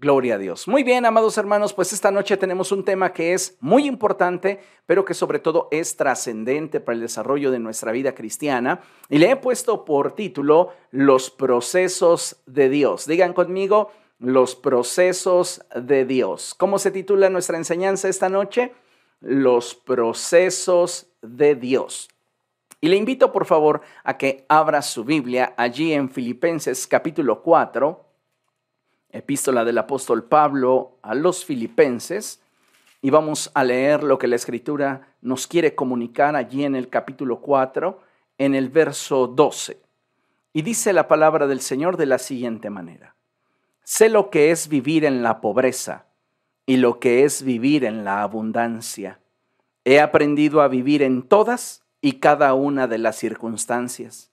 Gloria a Dios. Muy bien, amados hermanos, pues esta noche tenemos un tema que es muy importante, pero que sobre todo es trascendente para el desarrollo de nuestra vida cristiana. Y le he puesto por título Los procesos de Dios. Digan conmigo, los procesos de Dios. ¿Cómo se titula nuestra enseñanza esta noche? Los procesos de Dios. Y le invito por favor a que abra su Biblia allí en Filipenses capítulo 4 epístola del apóstol Pablo a los filipenses y vamos a leer lo que la escritura nos quiere comunicar allí en el capítulo 4, en el verso 12. Y dice la palabra del Señor de la siguiente manera. Sé lo que es vivir en la pobreza y lo que es vivir en la abundancia. He aprendido a vivir en todas y cada una de las circunstancias,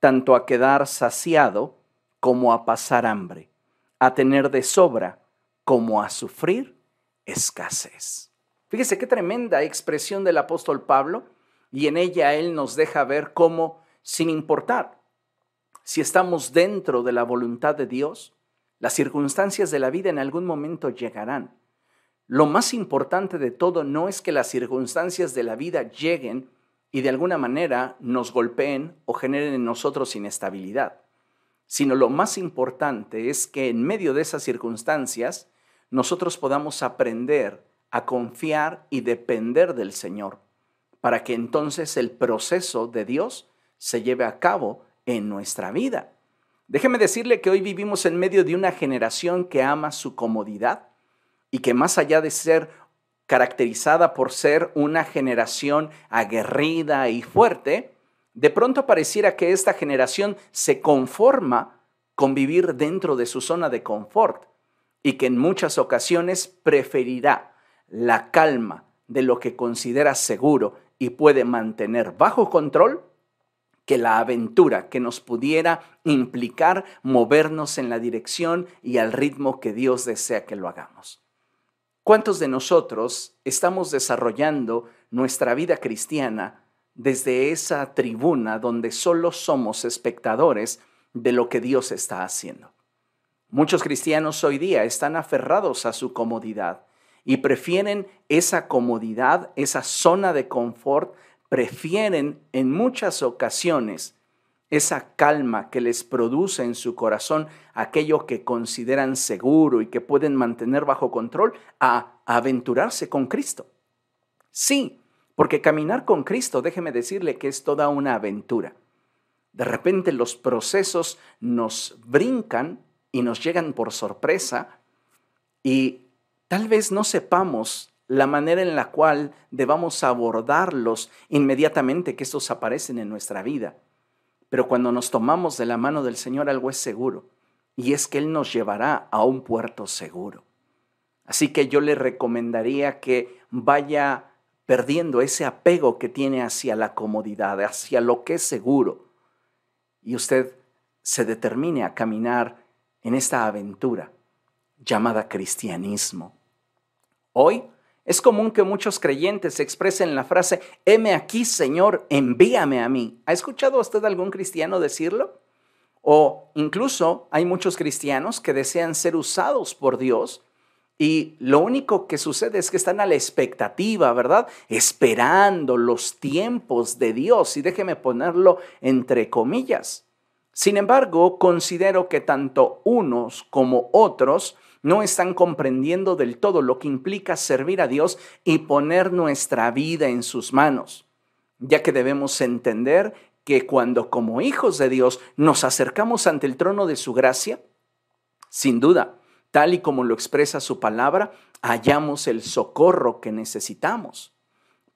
tanto a quedar saciado como a pasar hambre a tener de sobra como a sufrir escasez. Fíjese qué tremenda expresión del apóstol Pablo y en ella él nos deja ver cómo, sin importar si estamos dentro de la voluntad de Dios, las circunstancias de la vida en algún momento llegarán. Lo más importante de todo no es que las circunstancias de la vida lleguen y de alguna manera nos golpeen o generen en nosotros inestabilidad sino lo más importante es que en medio de esas circunstancias nosotros podamos aprender a confiar y depender del Señor, para que entonces el proceso de Dios se lleve a cabo en nuestra vida. Déjeme decirle que hoy vivimos en medio de una generación que ama su comodidad y que más allá de ser caracterizada por ser una generación aguerrida y fuerte, de pronto pareciera que esta generación se conforma con vivir dentro de su zona de confort y que en muchas ocasiones preferirá la calma de lo que considera seguro y puede mantener bajo control que la aventura que nos pudiera implicar movernos en la dirección y al ritmo que Dios desea que lo hagamos. ¿Cuántos de nosotros estamos desarrollando nuestra vida cristiana desde esa tribuna donde solo somos espectadores de lo que Dios está haciendo. Muchos cristianos hoy día están aferrados a su comodidad y prefieren esa comodidad, esa zona de confort, prefieren en muchas ocasiones esa calma que les produce en su corazón aquello que consideran seguro y que pueden mantener bajo control a aventurarse con Cristo. Sí, porque caminar con Cristo, déjeme decirle que es toda una aventura. De repente los procesos nos brincan y nos llegan por sorpresa y tal vez no sepamos la manera en la cual debamos abordarlos inmediatamente que estos aparecen en nuestra vida. Pero cuando nos tomamos de la mano del Señor algo es seguro y es que Él nos llevará a un puerto seguro. Así que yo le recomendaría que vaya perdiendo ese apego que tiene hacia la comodidad, hacia lo que es seguro, y usted se determine a caminar en esta aventura llamada cristianismo. Hoy es común que muchos creyentes expresen la frase, heme aquí, Señor, envíame a mí. ¿Ha escuchado usted algún cristiano decirlo? O incluso hay muchos cristianos que desean ser usados por Dios y lo único que sucede es que están a la expectativa, ¿verdad? Esperando los tiempos de Dios. Y déjeme ponerlo entre comillas. Sin embargo, considero que tanto unos como otros no están comprendiendo del todo lo que implica servir a Dios y poner nuestra vida en sus manos, ya que debemos entender que cuando como hijos de Dios nos acercamos ante el trono de su gracia, sin duda, tal y como lo expresa su palabra, hallamos el socorro que necesitamos.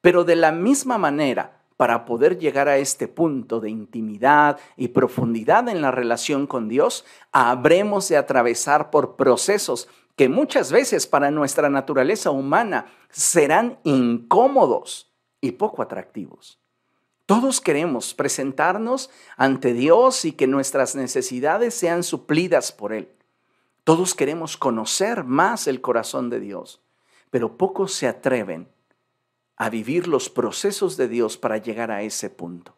Pero de la misma manera, para poder llegar a este punto de intimidad y profundidad en la relación con Dios, habremos de atravesar por procesos que muchas veces para nuestra naturaleza humana serán incómodos y poco atractivos. Todos queremos presentarnos ante Dios y que nuestras necesidades sean suplidas por Él. Todos queremos conocer más el corazón de Dios, pero pocos se atreven a vivir los procesos de Dios para llegar a ese punto.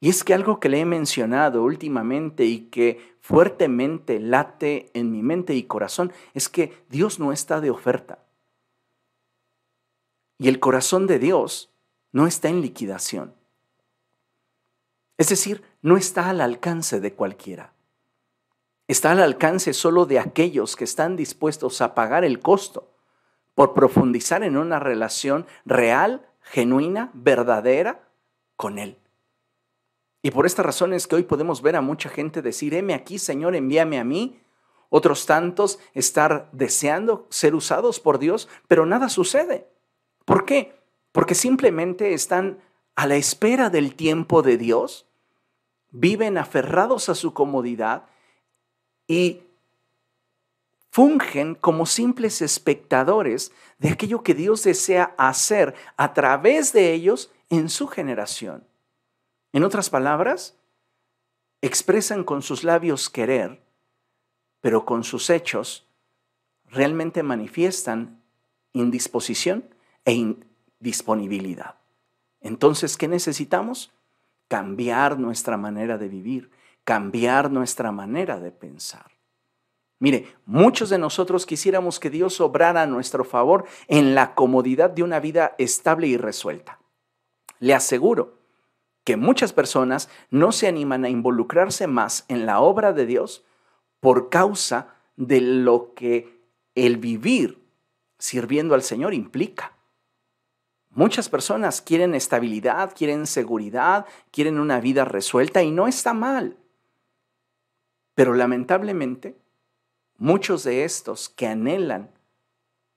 Y es que algo que le he mencionado últimamente y que fuertemente late en mi mente y corazón es que Dios no está de oferta. Y el corazón de Dios no está en liquidación. Es decir, no está al alcance de cualquiera. Está al alcance solo de aquellos que están dispuestos a pagar el costo por profundizar en una relación real, genuina, verdadera con Él. Y por esta razón es que hoy podemos ver a mucha gente decir, heme aquí, Señor, envíame a mí. Otros tantos estar deseando ser usados por Dios, pero nada sucede. ¿Por qué? Porque simplemente están a la espera del tiempo de Dios, viven aferrados a su comodidad y fungen como simples espectadores de aquello que Dios desea hacer a través de ellos en su generación. En otras palabras, expresan con sus labios querer, pero con sus hechos realmente manifiestan indisposición e indisponibilidad. Entonces, ¿qué necesitamos? Cambiar nuestra manera de vivir, cambiar nuestra manera de pensar. Mire, muchos de nosotros quisiéramos que Dios obrara a nuestro favor en la comodidad de una vida estable y resuelta. Le aseguro que muchas personas no se animan a involucrarse más en la obra de Dios por causa de lo que el vivir sirviendo al Señor implica. Muchas personas quieren estabilidad, quieren seguridad, quieren una vida resuelta y no está mal. Pero lamentablemente, Muchos de estos que anhelan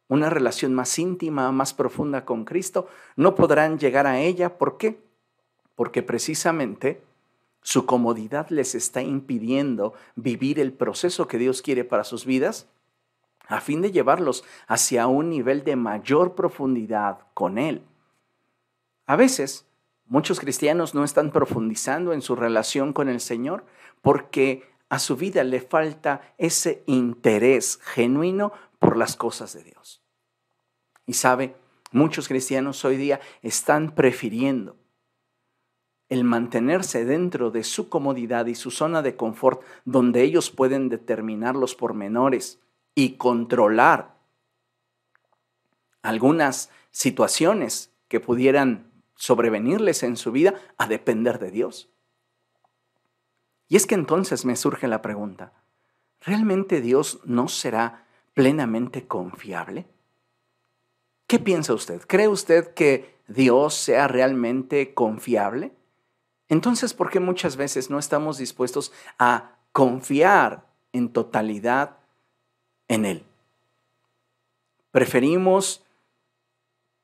una relación más íntima, más profunda con Cristo, no podrán llegar a ella. ¿Por qué? Porque precisamente su comodidad les está impidiendo vivir el proceso que Dios quiere para sus vidas a fin de llevarlos hacia un nivel de mayor profundidad con Él. A veces, muchos cristianos no están profundizando en su relación con el Señor porque a su vida le falta ese interés genuino por las cosas de Dios. Y sabe, muchos cristianos hoy día están prefiriendo el mantenerse dentro de su comodidad y su zona de confort, donde ellos pueden determinar los pormenores y controlar algunas situaciones que pudieran sobrevenirles en su vida, a depender de Dios. Y es que entonces me surge la pregunta, ¿realmente Dios no será plenamente confiable? ¿Qué piensa usted? ¿Cree usted que Dios sea realmente confiable? Entonces, ¿por qué muchas veces no estamos dispuestos a confiar en totalidad en Él? Preferimos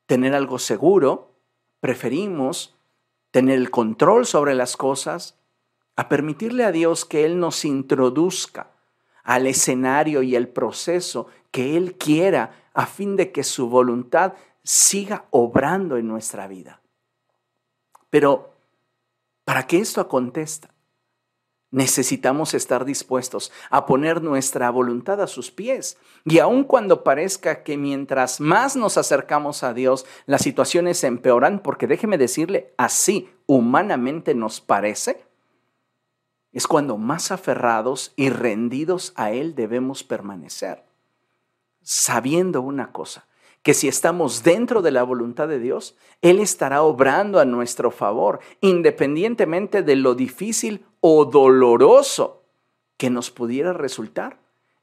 tener algo seguro, preferimos tener el control sobre las cosas, a permitirle a Dios que Él nos introduzca al escenario y el proceso que Él quiera a fin de que su voluntad siga obrando en nuestra vida. Pero para que esto acontezca, necesitamos estar dispuestos a poner nuestra voluntad a sus pies. Y aun cuando parezca que mientras más nos acercamos a Dios, las situaciones se empeoran, porque déjeme decirle, así humanamente nos parece, es cuando más aferrados y rendidos a Él debemos permanecer, sabiendo una cosa, que si estamos dentro de la voluntad de Dios, Él estará obrando a nuestro favor, independientemente de lo difícil o doloroso que nos pudiera resultar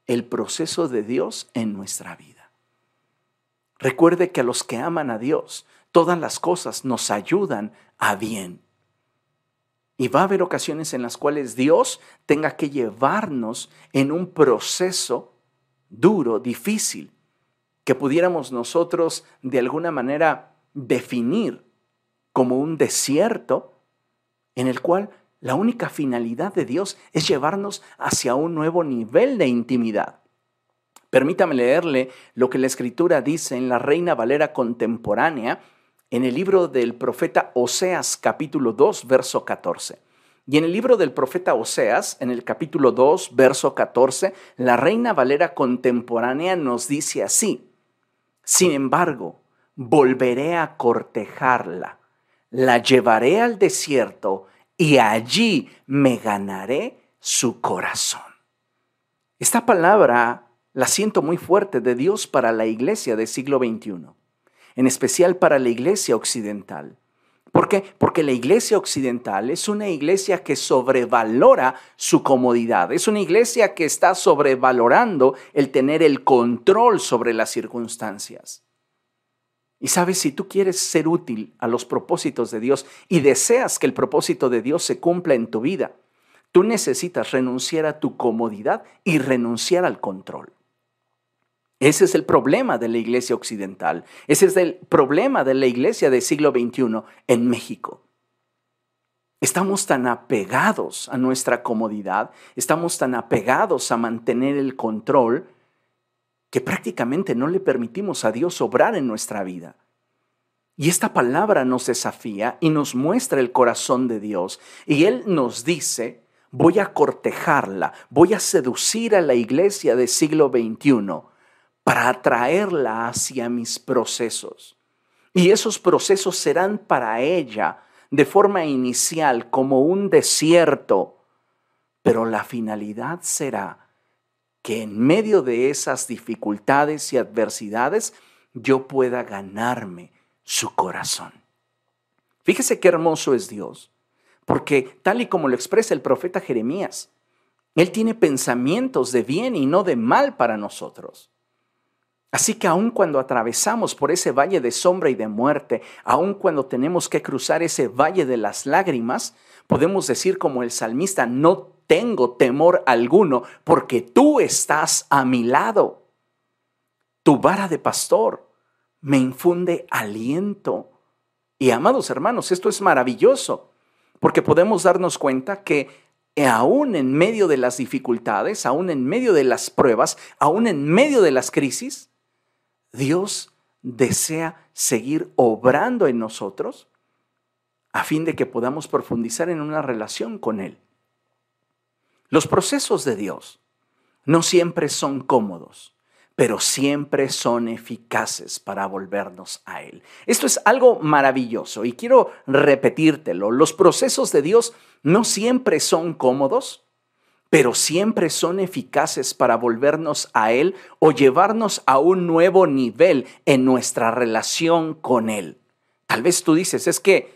el proceso de Dios en nuestra vida. Recuerde que a los que aman a Dios, todas las cosas nos ayudan a bien. Y va a haber ocasiones en las cuales Dios tenga que llevarnos en un proceso duro, difícil, que pudiéramos nosotros de alguna manera definir como un desierto en el cual la única finalidad de Dios es llevarnos hacia un nuevo nivel de intimidad. Permítame leerle lo que la escritura dice en la Reina Valera contemporánea, en el libro del profeta Oseas capítulo 2, verso 14. Y en el libro del profeta Oseas, en el capítulo 2, verso 14, la Reina Valera contemporánea nos dice así, sin embargo, volveré a cortejarla, la llevaré al desierto y allí me ganaré su corazón. Esta palabra la siento muy fuerte de Dios para la iglesia del siglo XXI, en especial para la iglesia occidental. ¿Por qué? Porque la iglesia occidental es una iglesia que sobrevalora su comodidad, es una iglesia que está sobrevalorando el tener el control sobre las circunstancias. Y sabes, si tú quieres ser útil a los propósitos de Dios y deseas que el propósito de Dios se cumpla en tu vida, tú necesitas renunciar a tu comodidad y renunciar al control. Ese es el problema de la iglesia occidental. Ese es el problema de la iglesia del siglo XXI en México. Estamos tan apegados a nuestra comodidad, estamos tan apegados a mantener el control que prácticamente no le permitimos a Dios obrar en nuestra vida. Y esta palabra nos desafía y nos muestra el corazón de Dios. Y Él nos dice, voy a cortejarla, voy a seducir a la iglesia del siglo XXI para atraerla hacia mis procesos. Y esos procesos serán para ella de forma inicial como un desierto, pero la finalidad será que en medio de esas dificultades y adversidades yo pueda ganarme su corazón. Fíjese qué hermoso es Dios, porque tal y como lo expresa el profeta Jeremías, Él tiene pensamientos de bien y no de mal para nosotros. Así que aun cuando atravesamos por ese valle de sombra y de muerte, aun cuando tenemos que cruzar ese valle de las lágrimas, podemos decir como el salmista, no tengo temor alguno porque tú estás a mi lado. Tu vara de pastor me infunde aliento. Y amados hermanos, esto es maravilloso, porque podemos darnos cuenta que aún en medio de las dificultades, aún en medio de las pruebas, aún en medio de las crisis, Dios desea seguir obrando en nosotros a fin de que podamos profundizar en una relación con Él. Los procesos de Dios no siempre son cómodos, pero siempre son eficaces para volvernos a Él. Esto es algo maravilloso y quiero repetírtelo. Los procesos de Dios no siempre son cómodos, pero siempre son eficaces para volvernos a Él o llevarnos a un nuevo nivel en nuestra relación con Él. Tal vez tú dices, es que,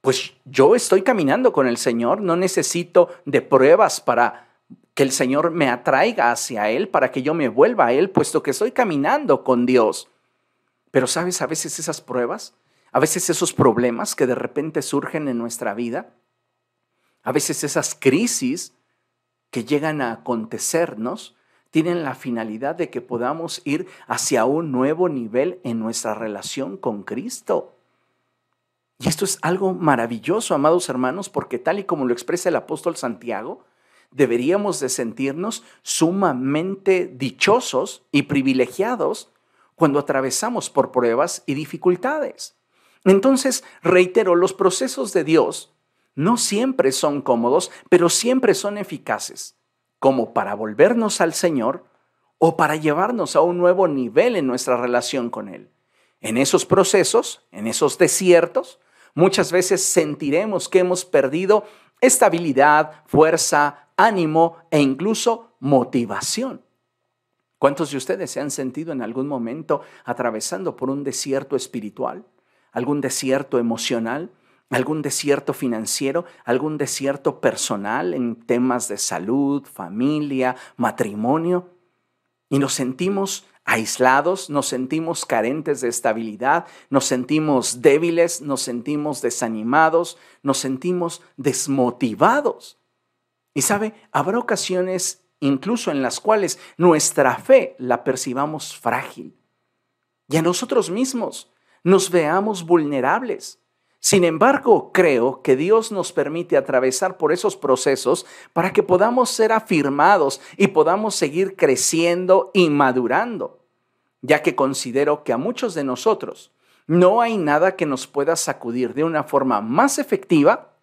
pues yo estoy caminando con el Señor, no necesito de pruebas para que el Señor me atraiga hacia Él, para que yo me vuelva a Él, puesto que estoy caminando con Dios. Pero sabes, a veces esas pruebas, a veces esos problemas que de repente surgen en nuestra vida, a veces esas crisis, que llegan a acontecernos tienen la finalidad de que podamos ir hacia un nuevo nivel en nuestra relación con Cristo. Y esto es algo maravilloso, amados hermanos, porque tal y como lo expresa el apóstol Santiago, deberíamos de sentirnos sumamente dichosos y privilegiados cuando atravesamos por pruebas y dificultades. Entonces, reitero, los procesos de Dios no siempre son cómodos, pero siempre son eficaces, como para volvernos al Señor o para llevarnos a un nuevo nivel en nuestra relación con Él. En esos procesos, en esos desiertos, muchas veces sentiremos que hemos perdido estabilidad, fuerza, ánimo e incluso motivación. ¿Cuántos de ustedes se han sentido en algún momento atravesando por un desierto espiritual, algún desierto emocional, algún desierto financiero, algún desierto personal en temas de salud, familia, matrimonio. Y nos sentimos aislados, nos sentimos carentes de estabilidad, nos sentimos débiles, nos sentimos desanimados, nos sentimos desmotivados. Y sabe, habrá ocasiones incluso en las cuales nuestra fe la percibamos frágil y a nosotros mismos nos veamos vulnerables. Sin embargo, creo que Dios nos permite atravesar por esos procesos para que podamos ser afirmados y podamos seguir creciendo y madurando, ya que considero que a muchos de nosotros no hay nada que nos pueda sacudir de una forma más efectiva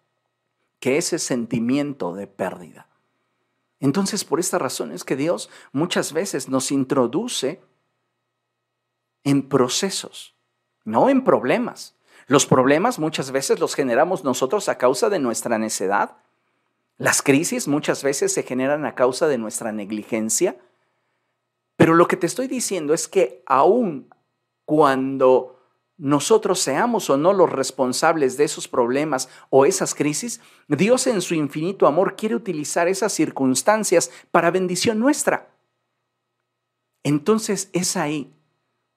que ese sentimiento de pérdida. Entonces, por esta razón es que Dios muchas veces nos introduce en procesos, no en problemas Los problemas muchas veces los generamos nosotros a causa de nuestra necedad. Las crisis muchas veces se generan a causa de nuestra negligencia. Pero lo que te estoy diciendo es que aún cuando nosotros seamos o no los responsables de esos problemas o esas crisis, Dios en su infinito amor quiere utilizar esas circunstancias para bendición nuestra. Entonces es ahí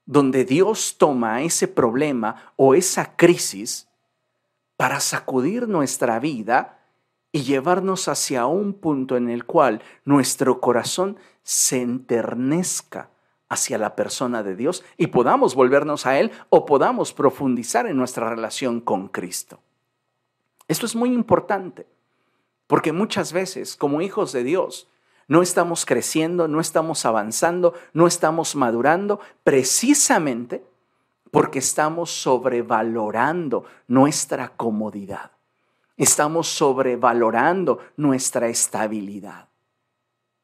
donde Dios toma ese problema o esa crisis para sacudir nuestra vida y llevarnos hacia un punto en el cual nuestro corazón se enternezca hacia la persona de Dios y podamos volvernos a Él o podamos profundizar en nuestra relación con Cristo. Esto es muy importante, porque muchas veces como hijos de Dios no estamos creciendo, no estamos avanzando, no estamos madurando, precisamente porque estamos sobrevalorando nuestra comodidad. Estamos sobrevalorando nuestra estabilidad.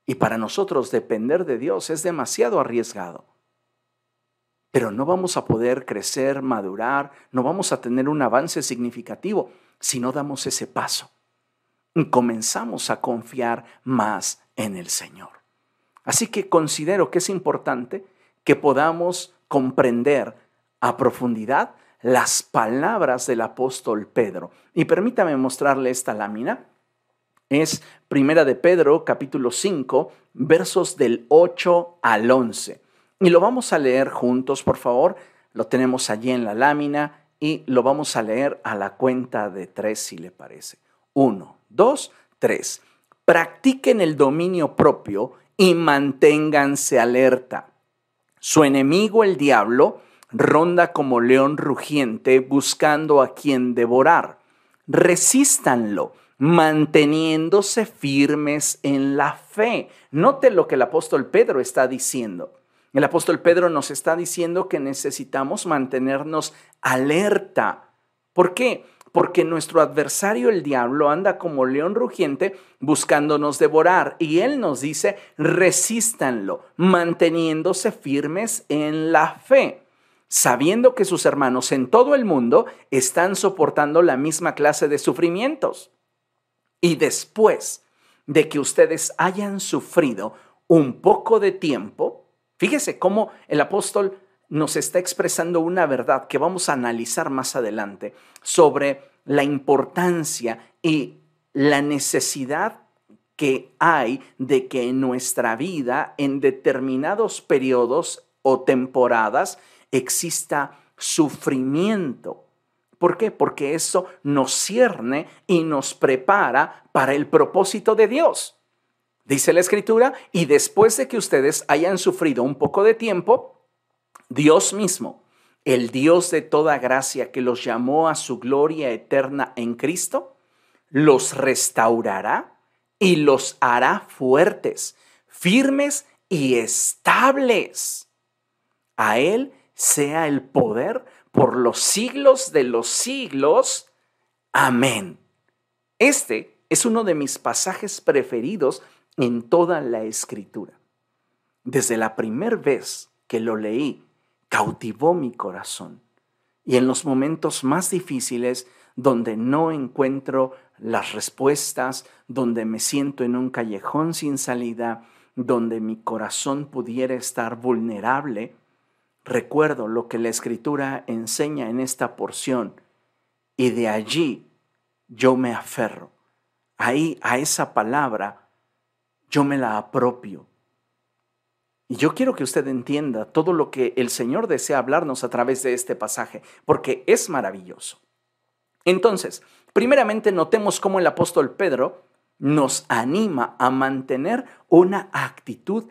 Y para nosotros depender de Dios es demasiado arriesgado. Pero no vamos a poder crecer, madurar, no vamos a tener un avance significativo si no damos ese paso. Y comenzamos a confiar más en el Señor. Así que considero que es importante que podamos comprender a profundidad las palabras del apóstol Pedro. Y permítame mostrarle esta lámina es Primera de Pedro, capítulo 5, versos del 8 al 11. Y lo vamos a leer juntos, por favor. Lo tenemos allí en la lámina y lo vamos a leer a la cuenta de tres, si le parece. Uno, dos, tres. Practiquen el dominio propio y manténganse alerta. Su enemigo, el diablo, ronda como león rugiente buscando a quien devorar. Resístanlo manteniéndose firmes en la fe. Note lo que el apóstol Pedro está diciendo. El apóstol Pedro nos está diciendo que necesitamos mantenernos alerta. ¿Por qué? Porque nuestro adversario, el diablo, anda como león rugiente buscándonos devorar. Y él nos dice, resístanlo, manteniéndose firmes en la fe sabiendo que sus hermanos en todo el mundo están soportando la misma clase de sufrimientos. Y después de que ustedes hayan sufrido un poco de tiempo, fíjese cómo el apóstol nos está expresando una verdad que vamos a analizar más adelante sobre la importancia y la necesidad que hay de que en nuestra vida, en determinados periodos o temporadas, exista sufrimiento ¿Por qué? Porque eso nos cierne y nos prepara para el propósito de Dios. Dice la escritura, y después de que ustedes hayan sufrido un poco de tiempo, Dios mismo, el Dios de toda gracia que los llamó a su gloria eterna en Cristo, los restaurará y los hará fuertes, firmes y estables. A Él sea el poder por los siglos de los siglos. Amén. Este es uno de mis pasajes preferidos en toda la escritura. Desde la primera vez que lo leí, cautivó mi corazón. Y en los momentos más difíciles, donde no encuentro las respuestas, donde me siento en un callejón sin salida, donde mi corazón pudiera estar vulnerable, recuerdo lo que la escritura enseña en esta porción y de allí yo me aferro. Ahí a esa palabra yo me la apropio. Y yo quiero que usted entienda todo lo que el Señor desea hablarnos a través de este pasaje, porque es maravilloso. Entonces, primeramente notemos cómo el apóstol Pedro nos anima a mantener una actitud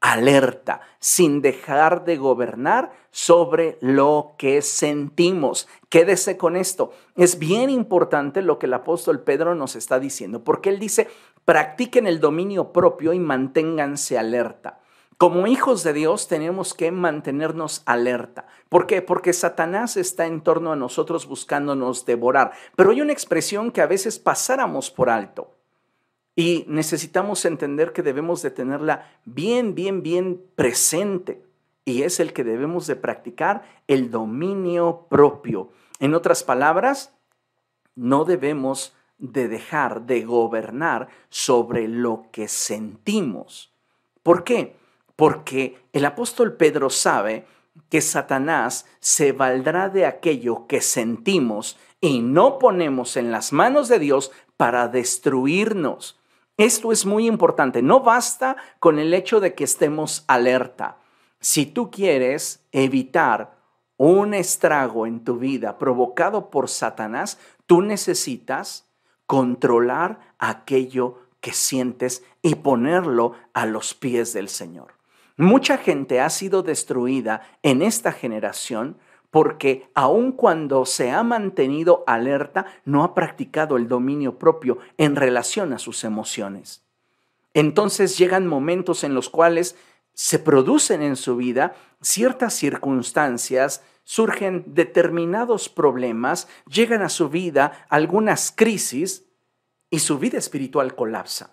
alerta, sin dejar de gobernar sobre lo que sentimos. Quédese con esto. Es bien importante lo que el apóstol Pedro nos está diciendo, porque él dice, practiquen el dominio propio y manténganse alerta. Como hijos de Dios tenemos que mantenernos alerta. ¿Por qué? Porque Satanás está en torno a nosotros buscándonos devorar. Pero hay una expresión que a veces pasáramos por alto. Y necesitamos entender que debemos de tenerla bien, bien, bien presente. Y es el que debemos de practicar el dominio propio. En otras palabras, no debemos de dejar de gobernar sobre lo que sentimos. ¿Por qué? Porque el apóstol Pedro sabe que Satanás se valdrá de aquello que sentimos y no ponemos en las manos de Dios para destruirnos. Esto es muy importante. No basta con el hecho de que estemos alerta. Si tú quieres evitar un estrago en tu vida provocado por Satanás, tú necesitas controlar aquello que sientes y ponerlo a los pies del Señor. Mucha gente ha sido destruida en esta generación porque aun cuando se ha mantenido alerta, no ha practicado el dominio propio en relación a sus emociones. Entonces llegan momentos en los cuales se producen en su vida ciertas circunstancias, surgen determinados problemas, llegan a su vida algunas crisis y su vida espiritual colapsa.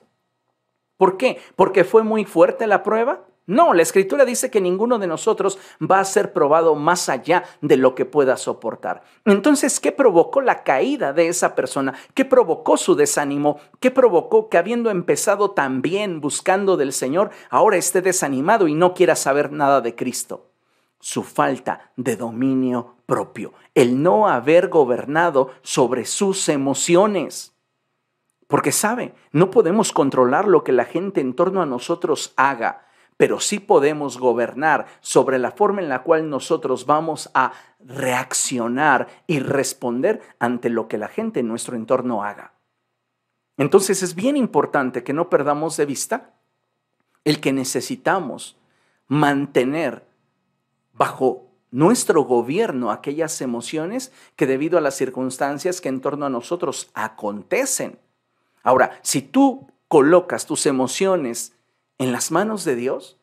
¿Por qué? ¿Porque fue muy fuerte la prueba? No, la escritura dice que ninguno de nosotros va a ser probado más allá de lo que pueda soportar. Entonces, ¿qué provocó la caída de esa persona? ¿Qué provocó su desánimo? ¿Qué provocó que habiendo empezado tan bien buscando del Señor, ahora esté desanimado y no quiera saber nada de Cristo? Su falta de dominio propio, el no haber gobernado sobre sus emociones. Porque sabe, no podemos controlar lo que la gente en torno a nosotros haga pero sí podemos gobernar sobre la forma en la cual nosotros vamos a reaccionar y responder ante lo que la gente en nuestro entorno haga. Entonces es bien importante que no perdamos de vista el que necesitamos mantener bajo nuestro gobierno aquellas emociones que debido a las circunstancias que en torno a nosotros acontecen. Ahora, si tú colocas tus emociones en las manos de Dios,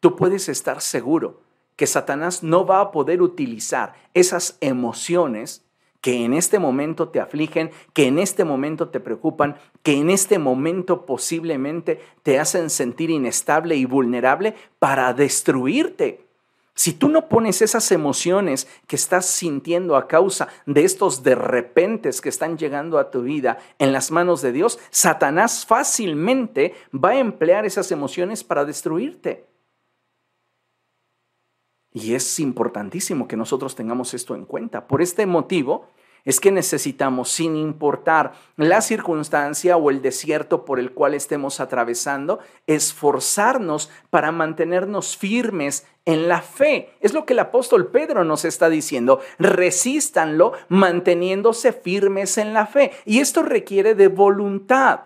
tú puedes estar seguro que Satanás no va a poder utilizar esas emociones que en este momento te afligen, que en este momento te preocupan, que en este momento posiblemente te hacen sentir inestable y vulnerable para destruirte. Si tú no pones esas emociones que estás sintiendo a causa de estos de repentes que están llegando a tu vida en las manos de Dios, Satanás fácilmente va a emplear esas emociones para destruirte. Y es importantísimo que nosotros tengamos esto en cuenta. Por este motivo, es que necesitamos, sin importar la circunstancia o el desierto por el cual estemos atravesando, esforzarnos para mantenernos firmes en la fe. Es lo que el apóstol Pedro nos está diciendo. Resístanlo manteniéndose firmes en la fe. Y esto requiere de voluntad.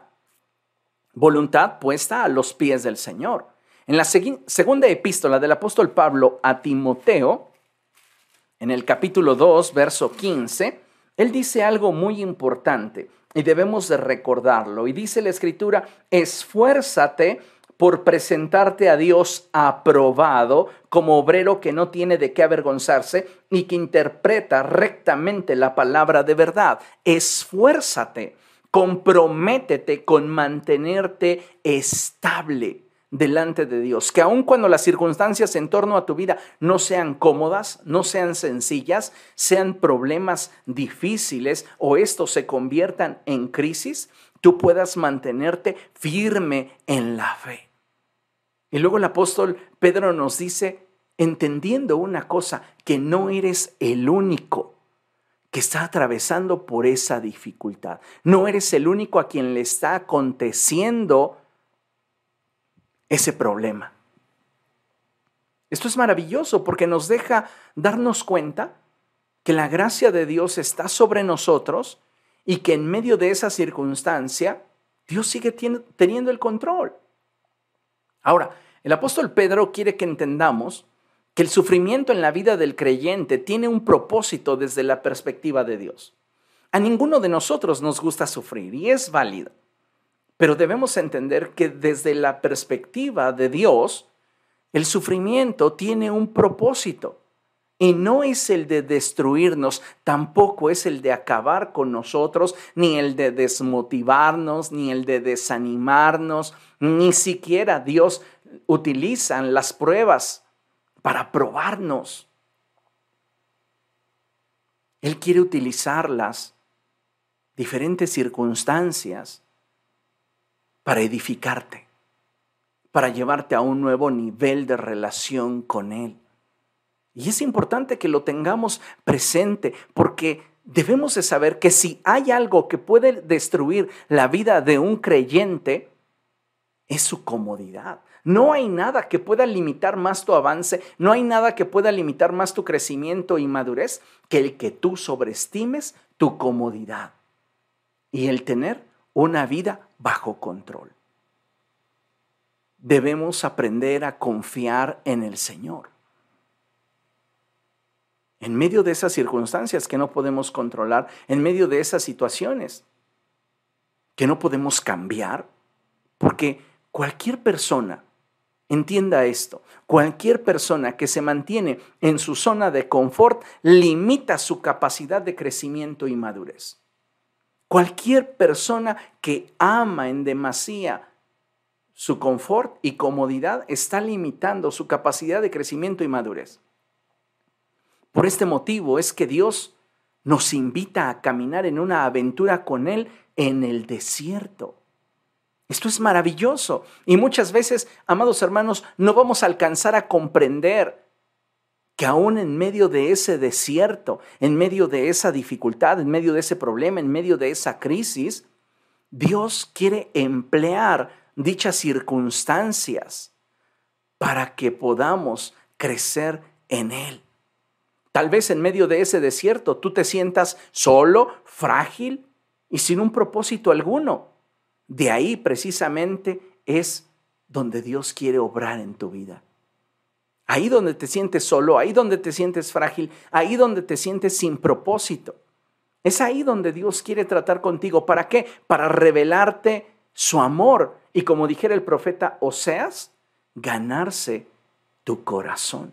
Voluntad puesta a los pies del Señor. En la segunda epístola del apóstol Pablo a Timoteo, en el capítulo 2, verso 15, él dice algo muy importante y debemos de recordarlo. Y dice la escritura, esfuérzate por presentarte a Dios aprobado como obrero que no tiene de qué avergonzarse y que interpreta rectamente la palabra de verdad. Esfuérzate, comprométete con mantenerte estable delante de Dios, que aun cuando las circunstancias en torno a tu vida no sean cómodas, no sean sencillas, sean problemas difíciles o estos se conviertan en crisis, tú puedas mantenerte firme en la fe. Y luego el apóstol Pedro nos dice, entendiendo una cosa, que no eres el único que está atravesando por esa dificultad. No eres el único a quien le está aconteciendo ese problema. Esto es maravilloso porque nos deja darnos cuenta que la gracia de Dios está sobre nosotros y que en medio de esa circunstancia Dios sigue teniendo el control. Ahora, el apóstol Pedro quiere que entendamos que el sufrimiento en la vida del creyente tiene un propósito desde la perspectiva de Dios. A ninguno de nosotros nos gusta sufrir y es válido. Pero debemos entender que desde la perspectiva de Dios, el sufrimiento tiene un propósito. Y no es el de destruirnos, tampoco es el de acabar con nosotros, ni el de desmotivarnos, ni el de desanimarnos, ni siquiera Dios utiliza las pruebas para probarnos. Él quiere utilizar las diferentes circunstancias para edificarte, para llevarte a un nuevo nivel de relación con Él. Y es importante que lo tengamos presente porque debemos de saber que si hay algo que puede destruir la vida de un creyente, es su comodidad. No hay nada que pueda limitar más tu avance, no hay nada que pueda limitar más tu crecimiento y madurez que el que tú sobreestimes tu comodidad y el tener una vida bajo control. Debemos aprender a confiar en el Señor. En medio de esas circunstancias que no podemos controlar, en medio de esas situaciones que no podemos cambiar, porque cualquier persona, entienda esto, cualquier persona que se mantiene en su zona de confort limita su capacidad de crecimiento y madurez. Cualquier persona que ama en demasía su confort y comodidad está limitando su capacidad de crecimiento y madurez. Por este motivo es que Dios nos invita a caminar en una aventura con Él en el desierto. Esto es maravilloso y muchas veces, amados hermanos, no vamos a alcanzar a comprender que aún en medio de ese desierto, en medio de esa dificultad, en medio de ese problema, en medio de esa crisis, Dios quiere emplear dichas circunstancias para que podamos crecer en Él. Tal vez en medio de ese desierto tú te sientas solo, frágil y sin un propósito alguno. De ahí precisamente es donde Dios quiere obrar en tu vida. Ahí donde te sientes solo, ahí donde te sientes frágil, ahí donde te sientes sin propósito. Es ahí donde Dios quiere tratar contigo. ¿Para qué? Para revelarte su amor y como dijera el profeta Oseas, ganarse tu corazón.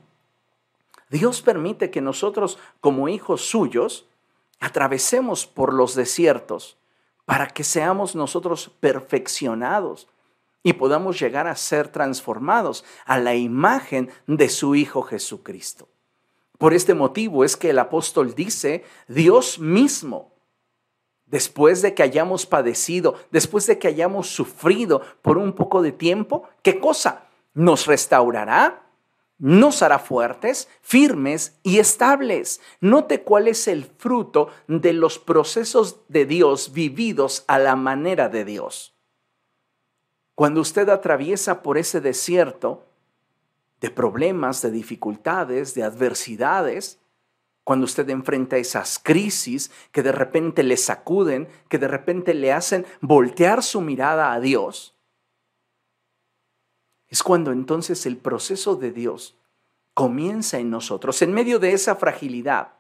Dios permite que nosotros como hijos suyos atravesemos por los desiertos para que seamos nosotros perfeccionados y podamos llegar a ser transformados a la imagen de su Hijo Jesucristo. Por este motivo es que el apóstol dice, Dios mismo, después de que hayamos padecido, después de que hayamos sufrido por un poco de tiempo, ¿qué cosa? Nos restaurará, nos hará fuertes, firmes y estables. Note cuál es el fruto de los procesos de Dios vividos a la manera de Dios. Cuando usted atraviesa por ese desierto de problemas, de dificultades, de adversidades, cuando usted enfrenta esas crisis que de repente le sacuden, que de repente le hacen voltear su mirada a Dios, es cuando entonces el proceso de Dios comienza en nosotros, en medio de esa fragilidad,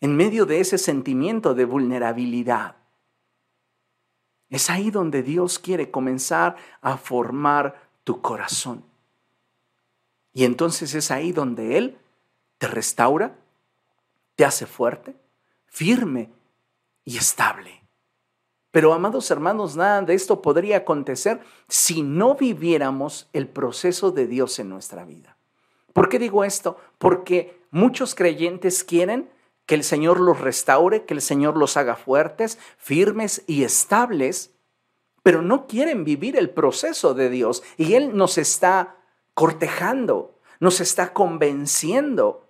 en medio de ese sentimiento de vulnerabilidad. Es ahí donde Dios quiere comenzar a formar tu corazón. Y entonces es ahí donde Él te restaura, te hace fuerte, firme y estable. Pero amados hermanos, nada de esto podría acontecer si no viviéramos el proceso de Dios en nuestra vida. ¿Por qué digo esto? Porque muchos creyentes quieren que el Señor los restaure, que el Señor los haga fuertes, firmes y estables, pero no quieren vivir el proceso de Dios. Y Él nos está cortejando, nos está convenciendo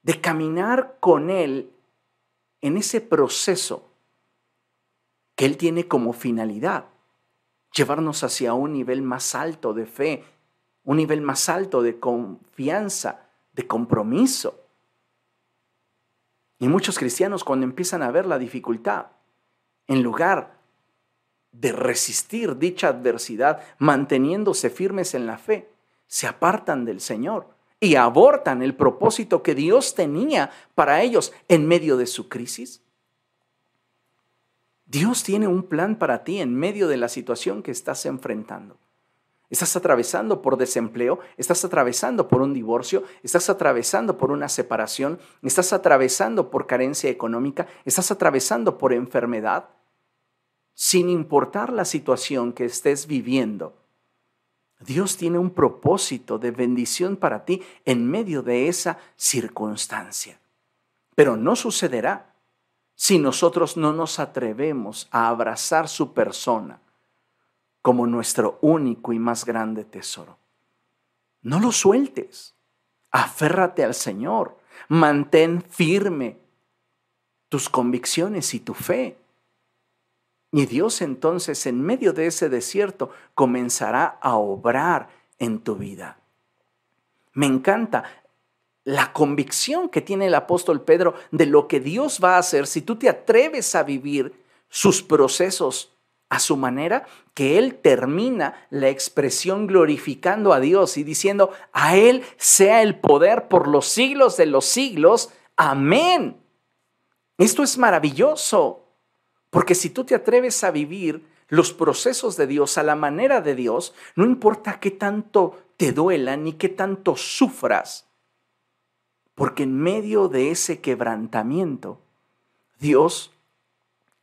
de caminar con Él en ese proceso que Él tiene como finalidad, llevarnos hacia un nivel más alto de fe, un nivel más alto de confianza, de compromiso. Y muchos cristianos cuando empiezan a ver la dificultad, en lugar de resistir dicha adversidad, manteniéndose firmes en la fe, se apartan del Señor y abortan el propósito que Dios tenía para ellos en medio de su crisis. Dios tiene un plan para ti en medio de la situación que estás enfrentando. Estás atravesando por desempleo, estás atravesando por un divorcio, estás atravesando por una separación, estás atravesando por carencia económica, estás atravesando por enfermedad. Sin importar la situación que estés viviendo, Dios tiene un propósito de bendición para ti en medio de esa circunstancia. pero no sucederá si nosotros no nos atrevemos a abrazar su persona como nuestro único y más grande tesoro. No lo sueltes, aférrate al Señor, mantén firme tus convicciones y tu fe. Y Dios entonces en medio de ese desierto comenzará a obrar en tu vida. Me encanta la convicción que tiene el apóstol Pedro de lo que Dios va a hacer si tú te atreves a vivir sus procesos a su manera, que Él termina la expresión glorificando a Dios y diciendo, a Él sea el poder por los siglos de los siglos. Amén. Esto es maravilloso, porque si tú te atreves a vivir los procesos de Dios a la manera de Dios, no importa qué tanto te duela ni qué tanto sufras, porque en medio de ese quebrantamiento, Dios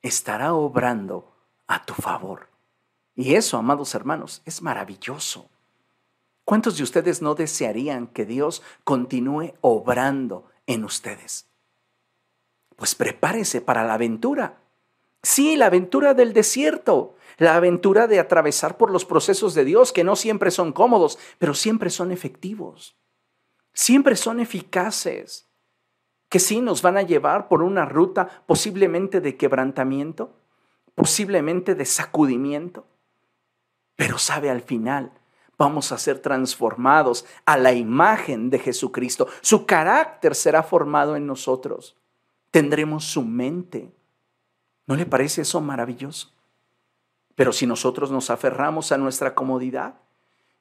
estará obrando a tu favor. Y eso, amados hermanos, es maravilloso. ¿Cuántos de ustedes no desearían que Dios continúe obrando en ustedes? Pues prepárese para la aventura. Sí, la aventura del desierto, la aventura de atravesar por los procesos de Dios que no siempre son cómodos, pero siempre son efectivos, siempre son eficaces, que sí nos van a llevar por una ruta posiblemente de quebrantamiento, posiblemente de sacudimiento, pero sabe al final vamos a ser transformados a la imagen de Jesucristo. Su carácter será formado en nosotros. Tendremos su mente. ¿No le parece eso maravilloso? Pero si nosotros nos aferramos a nuestra comodidad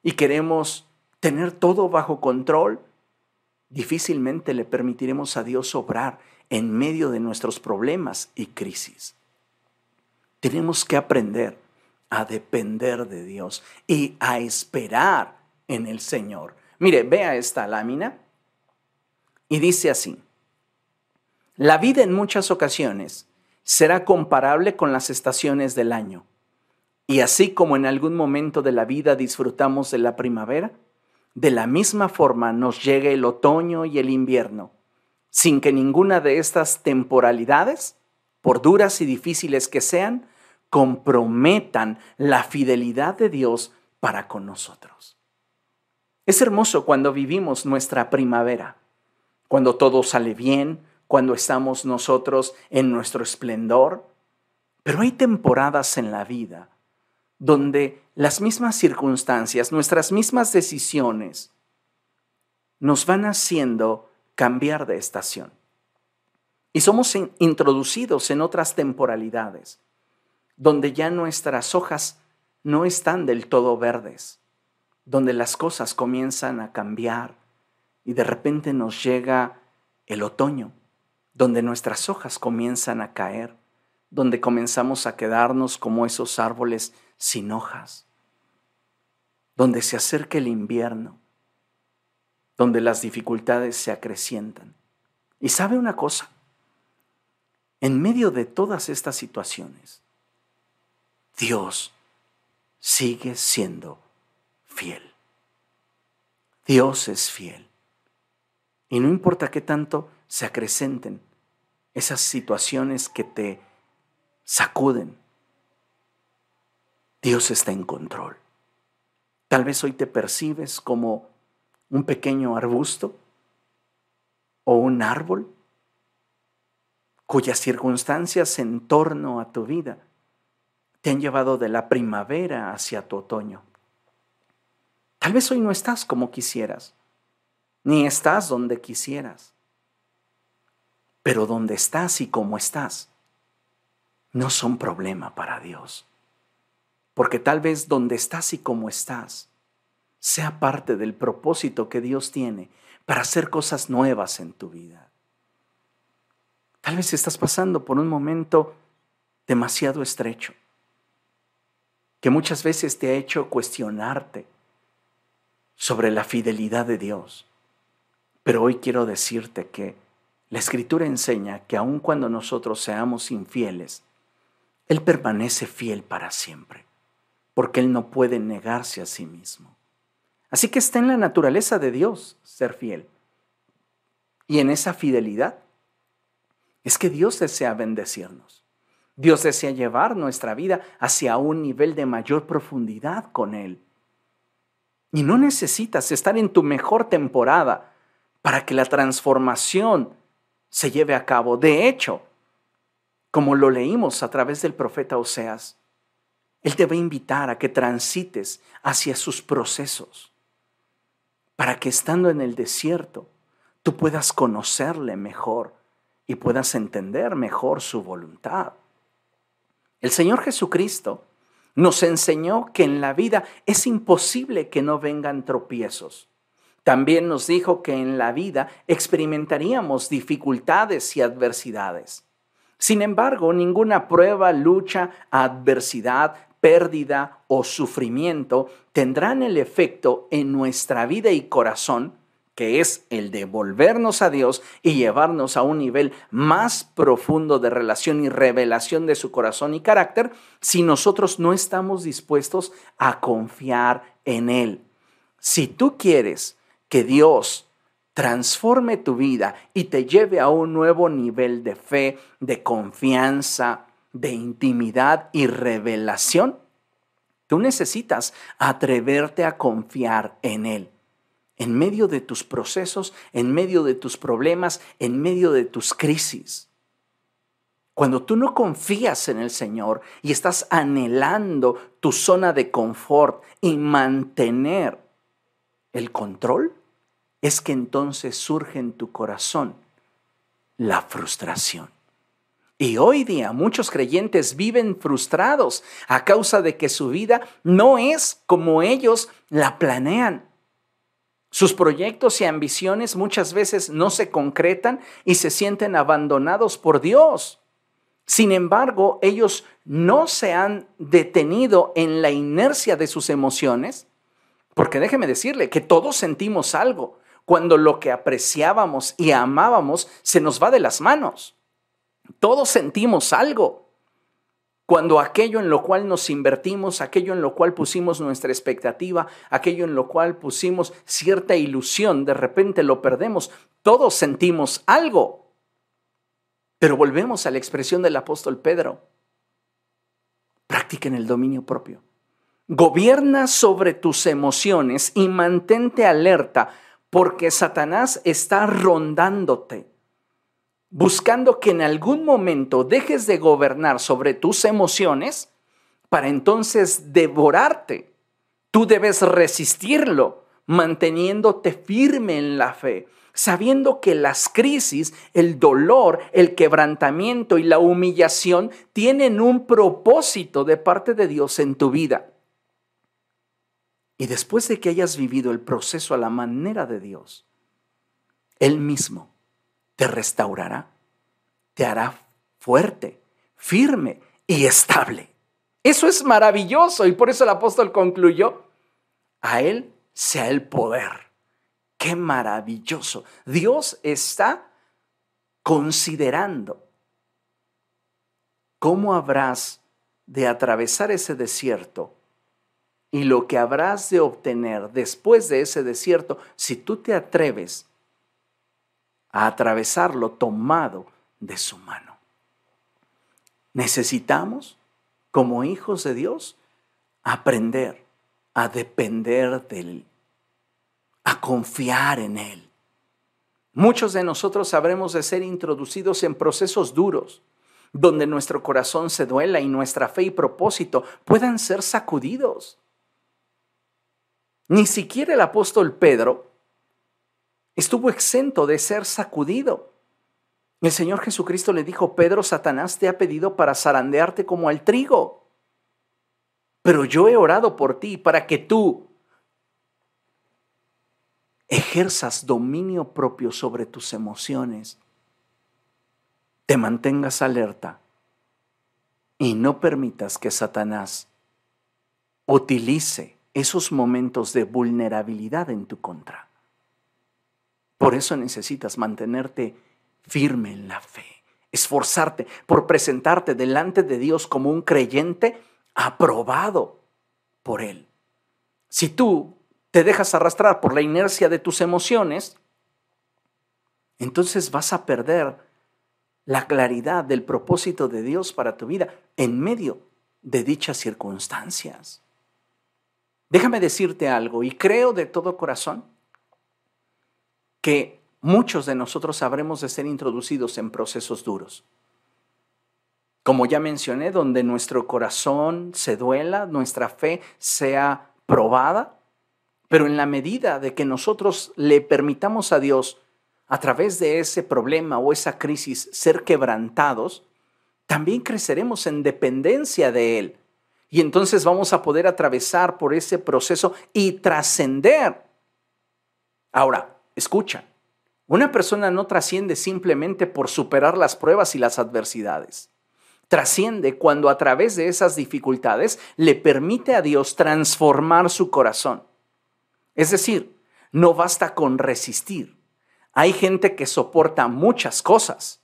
y queremos tener todo bajo control, difícilmente le permitiremos a Dios obrar en medio de nuestros problemas y crisis. Tenemos que aprender a depender de Dios y a esperar en el Señor. Mire, vea esta lámina y dice así, la vida en muchas ocasiones será comparable con las estaciones del año. Y así como en algún momento de la vida disfrutamos de la primavera, de la misma forma nos llega el otoño y el invierno, sin que ninguna de estas temporalidades por duras y difíciles que sean, comprometan la fidelidad de Dios para con nosotros. Es hermoso cuando vivimos nuestra primavera, cuando todo sale bien, cuando estamos nosotros en nuestro esplendor, pero hay temporadas en la vida donde las mismas circunstancias, nuestras mismas decisiones, nos van haciendo cambiar de estación. Y somos introducidos en otras temporalidades, donde ya nuestras hojas no están del todo verdes, donde las cosas comienzan a cambiar y de repente nos llega el otoño, donde nuestras hojas comienzan a caer, donde comenzamos a quedarnos como esos árboles sin hojas, donde se acerca el invierno, donde las dificultades se acrecientan. ¿Y sabe una cosa? En medio de todas estas situaciones, Dios sigue siendo fiel. Dios es fiel. Y no importa qué tanto se acrecenten esas situaciones que te sacuden, Dios está en control. Tal vez hoy te percibes como un pequeño arbusto o un árbol cuyas circunstancias en torno a tu vida te han llevado de la primavera hacia tu otoño. Tal vez hoy no estás como quisieras, ni estás donde quisieras, pero donde estás y como estás no son problema para Dios. Porque tal vez donde estás y como estás sea parte del propósito que Dios tiene para hacer cosas nuevas en tu vida. Tal vez estás pasando por un momento demasiado estrecho, que muchas veces te ha hecho cuestionarte sobre la fidelidad de Dios. Pero hoy quiero decirte que la Escritura enseña que aun cuando nosotros seamos infieles, Él permanece fiel para siempre, porque Él no puede negarse a sí mismo. Así que está en la naturaleza de Dios ser fiel. Y en esa fidelidad Es que Dios desea bendecirnos. Dios desea llevar nuestra vida hacia un nivel de mayor profundidad con Él. Y no necesitas estar en tu mejor temporada para que la transformación se lleve a cabo. De hecho, como lo leímos a través del profeta Oseas, Él te va a invitar a que transites hacia sus procesos, para que estando en el desierto, tú puedas conocerle mejor y puedas entender mejor su voluntad. El Señor Jesucristo nos enseñó que en la vida es imposible que no vengan tropiezos. También nos dijo que en la vida experimentaríamos dificultades y adversidades. Sin embargo, ninguna prueba, lucha, adversidad, pérdida o sufrimiento tendrán el efecto en nuestra vida y corazón que es el de volvernos a Dios y llevarnos a un nivel más profundo de relación y revelación de su corazón y carácter, si nosotros no estamos dispuestos a confiar en Él. Si tú quieres que Dios transforme tu vida y te lleve a un nuevo nivel de fe, de confianza, de intimidad y revelación, tú necesitas atreverte a confiar en Él en medio de tus procesos, en medio de tus problemas, en medio de tus crisis. Cuando tú no confías en el Señor y estás anhelando tu zona de confort y mantener el control, es que entonces surge en tu corazón la frustración. Y hoy día muchos creyentes viven frustrados a causa de que su vida no es como ellos la planean. Sus proyectos y ambiciones muchas veces no se concretan y se sienten abandonados por Dios. Sin embargo, ellos no se han detenido en la inercia de sus emociones, porque déjeme decirle que todos sentimos algo cuando lo que apreciábamos y amábamos se nos va de las manos. Todos sentimos algo cuando aquello en lo cual nos invertimos, aquello en lo cual pusimos nuestra expectativa, aquello en lo cual pusimos cierta ilusión, de repente lo perdemos, todos sentimos algo. Pero volvemos a la expresión del apóstol Pedro. Practiquen el dominio propio. Gobierna sobre tus emociones y mantente alerta porque Satanás está rondándote buscando que en algún momento dejes de gobernar sobre tus emociones para entonces devorarte. Tú debes resistirlo, manteniéndote firme en la fe, sabiendo que las crisis, el dolor, el quebrantamiento y la humillación tienen un propósito de parte de Dios en tu vida. Y después de que hayas vivido el proceso a la manera de Dios, Él mismo te restaurará, te hará fuerte, firme y estable. Eso es maravilloso y por eso el apóstol concluyó, a Él sea el poder. Qué maravilloso. Dios está considerando cómo habrás de atravesar ese desierto y lo que habrás de obtener después de ese desierto si tú te atreves a atravesarlo tomado de su mano. Necesitamos, como hijos de Dios, aprender a depender de Él, a confiar en Él. Muchos de nosotros habremos de ser introducidos en procesos duros, donde nuestro corazón se duela y nuestra fe y propósito puedan ser sacudidos. Ni siquiera el apóstol Pedro estuvo exento de ser sacudido. El Señor Jesucristo le dijo, Pedro, Satanás te ha pedido para zarandearte como al trigo. Pero yo he orado por ti para que tú ejerzas dominio propio sobre tus emociones, te mantengas alerta y no permitas que Satanás utilice esos momentos de vulnerabilidad en tu contra. Por eso necesitas mantenerte firme en la fe, esforzarte por presentarte delante de Dios como un creyente aprobado por Él. Si tú te dejas arrastrar por la inercia de tus emociones, entonces vas a perder la claridad del propósito de Dios para tu vida en medio de dichas circunstancias. Déjame decirte algo, y creo de todo corazón que muchos de nosotros habremos de ser introducidos en procesos duros. Como ya mencioné, donde nuestro corazón se duela, nuestra fe sea probada, pero en la medida de que nosotros le permitamos a Dios a través de ese problema o esa crisis ser quebrantados, también creceremos en dependencia de Él. Y entonces vamos a poder atravesar por ese proceso y trascender. Ahora, escucha, una persona no trasciende simplemente por superar las pruebas y las adversidades. Trasciende cuando a través de esas dificultades le permite a Dios transformar su corazón. Es decir, no basta con resistir. Hay gente que soporta muchas cosas.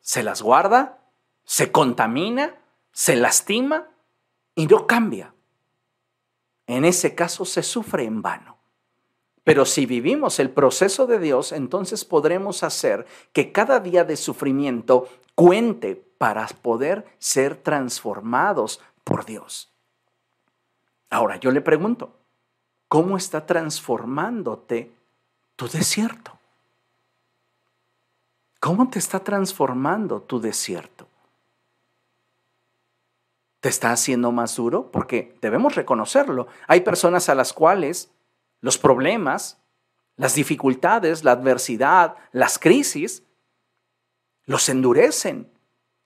Se las guarda, se contamina, se lastima y no cambia. En ese caso se sufre en vano. Pero si vivimos el proceso de Dios, entonces podremos hacer que cada día de sufrimiento cuente para poder ser transformados por Dios. Ahora yo le pregunto, ¿cómo está transformándote tu desierto? ¿Cómo te está transformando tu desierto? ¿Te está haciendo más duro? Porque debemos reconocerlo. Hay personas a las cuales los problemas, las dificultades, la adversidad, las crisis, los endurecen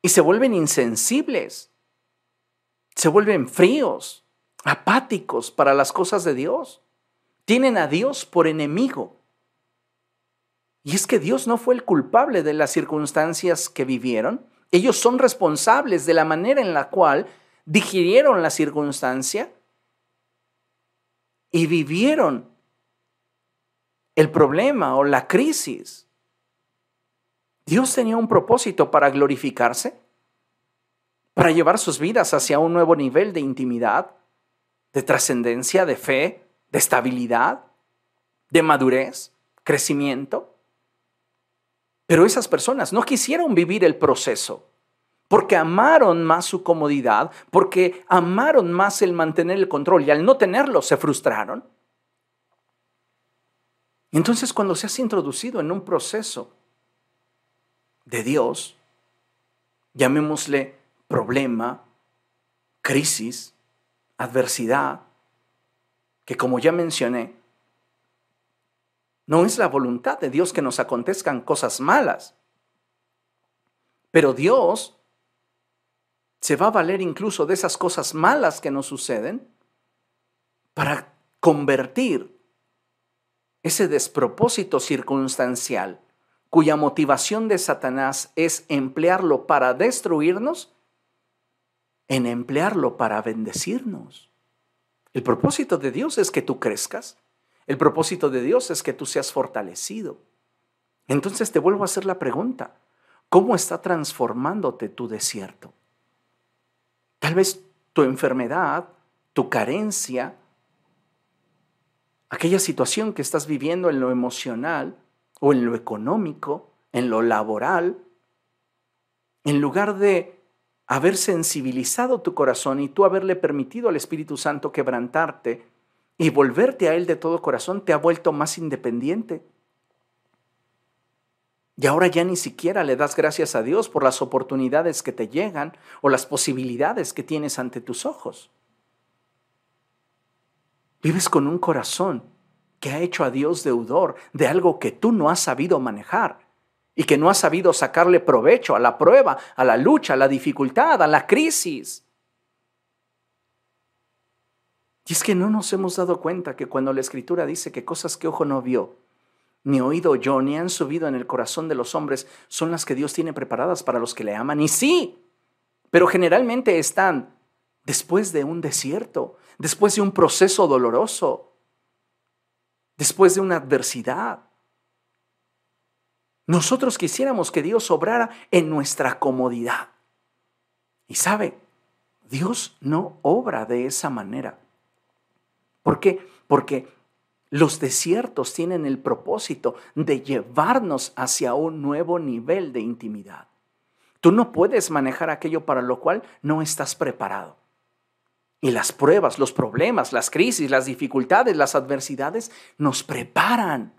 y se vuelven insensibles, se vuelven fríos, apáticos para las cosas de Dios. Tienen a Dios por enemigo. Y es que Dios no fue el culpable de las circunstancias que vivieron. Ellos son responsables de la manera en la cual digirieron la circunstancia y vivieron el problema o la crisis. Dios tenía un propósito para glorificarse, para llevar sus vidas hacia un nuevo nivel de intimidad, de trascendencia, de fe, de estabilidad, de madurez, crecimiento. Pero esas personas no quisieron vivir el proceso porque amaron más su comodidad, porque amaron más el mantener el control y al no tenerlo se frustraron. Entonces cuando se has introducido en un proceso de Dios, llamémosle problema, crisis, adversidad, que como ya mencioné, no es la voluntad de Dios que nos acontezcan cosas malas, pero Dios se va a valer incluso de esas cosas malas que nos suceden para convertir ese despropósito circunstancial cuya motivación de Satanás es emplearlo para destruirnos, en emplearlo para bendecirnos. El propósito de Dios es que tú crezcas. El propósito de Dios es que tú seas fortalecido. Entonces te vuelvo a hacer la pregunta, ¿cómo está transformándote tu desierto? Tal vez tu enfermedad, tu carencia, aquella situación que estás viviendo en lo emocional o en lo económico, en lo laboral, en lugar de haber sensibilizado tu corazón y tú haberle permitido al Espíritu Santo quebrantarte y volverte a Él de todo corazón, te ha vuelto más independiente y ahora ya ni siquiera le das gracias a Dios por las oportunidades que te llegan o las posibilidades que tienes ante tus ojos. Vives con un corazón que ha hecho a Dios deudor de algo que tú no has sabido manejar y que no has sabido sacarle provecho a la prueba, a la lucha, a la dificultad, a la crisis. Y es que no nos hemos dado cuenta que cuando la escritura dice que cosas que ojo no vio, ni oído yo, ni han subido en el corazón de los hombres, son las que Dios tiene preparadas para los que le aman. Y sí, pero generalmente están después de un desierto, después de un proceso doloroso, después de una adversidad. Nosotros quisiéramos que Dios obrara en nuestra comodidad. Y sabe, Dios no obra de esa manera. ¿Por qué? Porque Los desiertos tienen el propósito de llevarnos hacia un nuevo nivel de intimidad. Tú no puedes manejar aquello para lo cual no estás preparado. Y las pruebas, los problemas, las crisis, las dificultades, las adversidades nos preparan.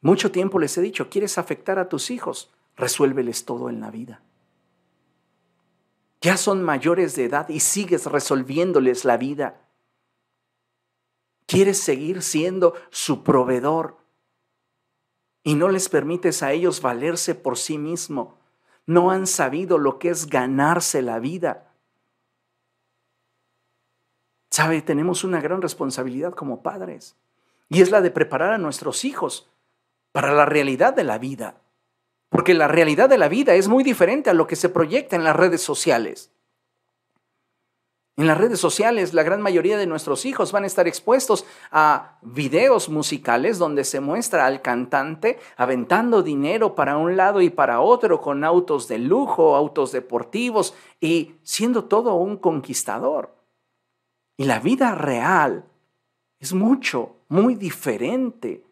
Mucho tiempo les he dicho, ¿quieres afectar a tus hijos? Resuélveles todo en la vida. Ya son mayores de edad y sigues resolviéndoles la vida. Quieres seguir siendo su proveedor y no les permites a ellos valerse por sí mismo. No han sabido lo que es ganarse la vida. Sabe, tenemos una gran responsabilidad como padres y es la de preparar a nuestros hijos para la realidad de la vida. Porque la realidad de la vida es muy diferente a lo que se proyecta en las redes sociales. En las redes sociales, la gran mayoría de nuestros hijos van a estar expuestos a videos musicales donde se muestra al cantante aventando dinero para un lado y para otro con autos de lujo, autos deportivos y siendo todo un conquistador. Y la vida real es mucho, muy diferente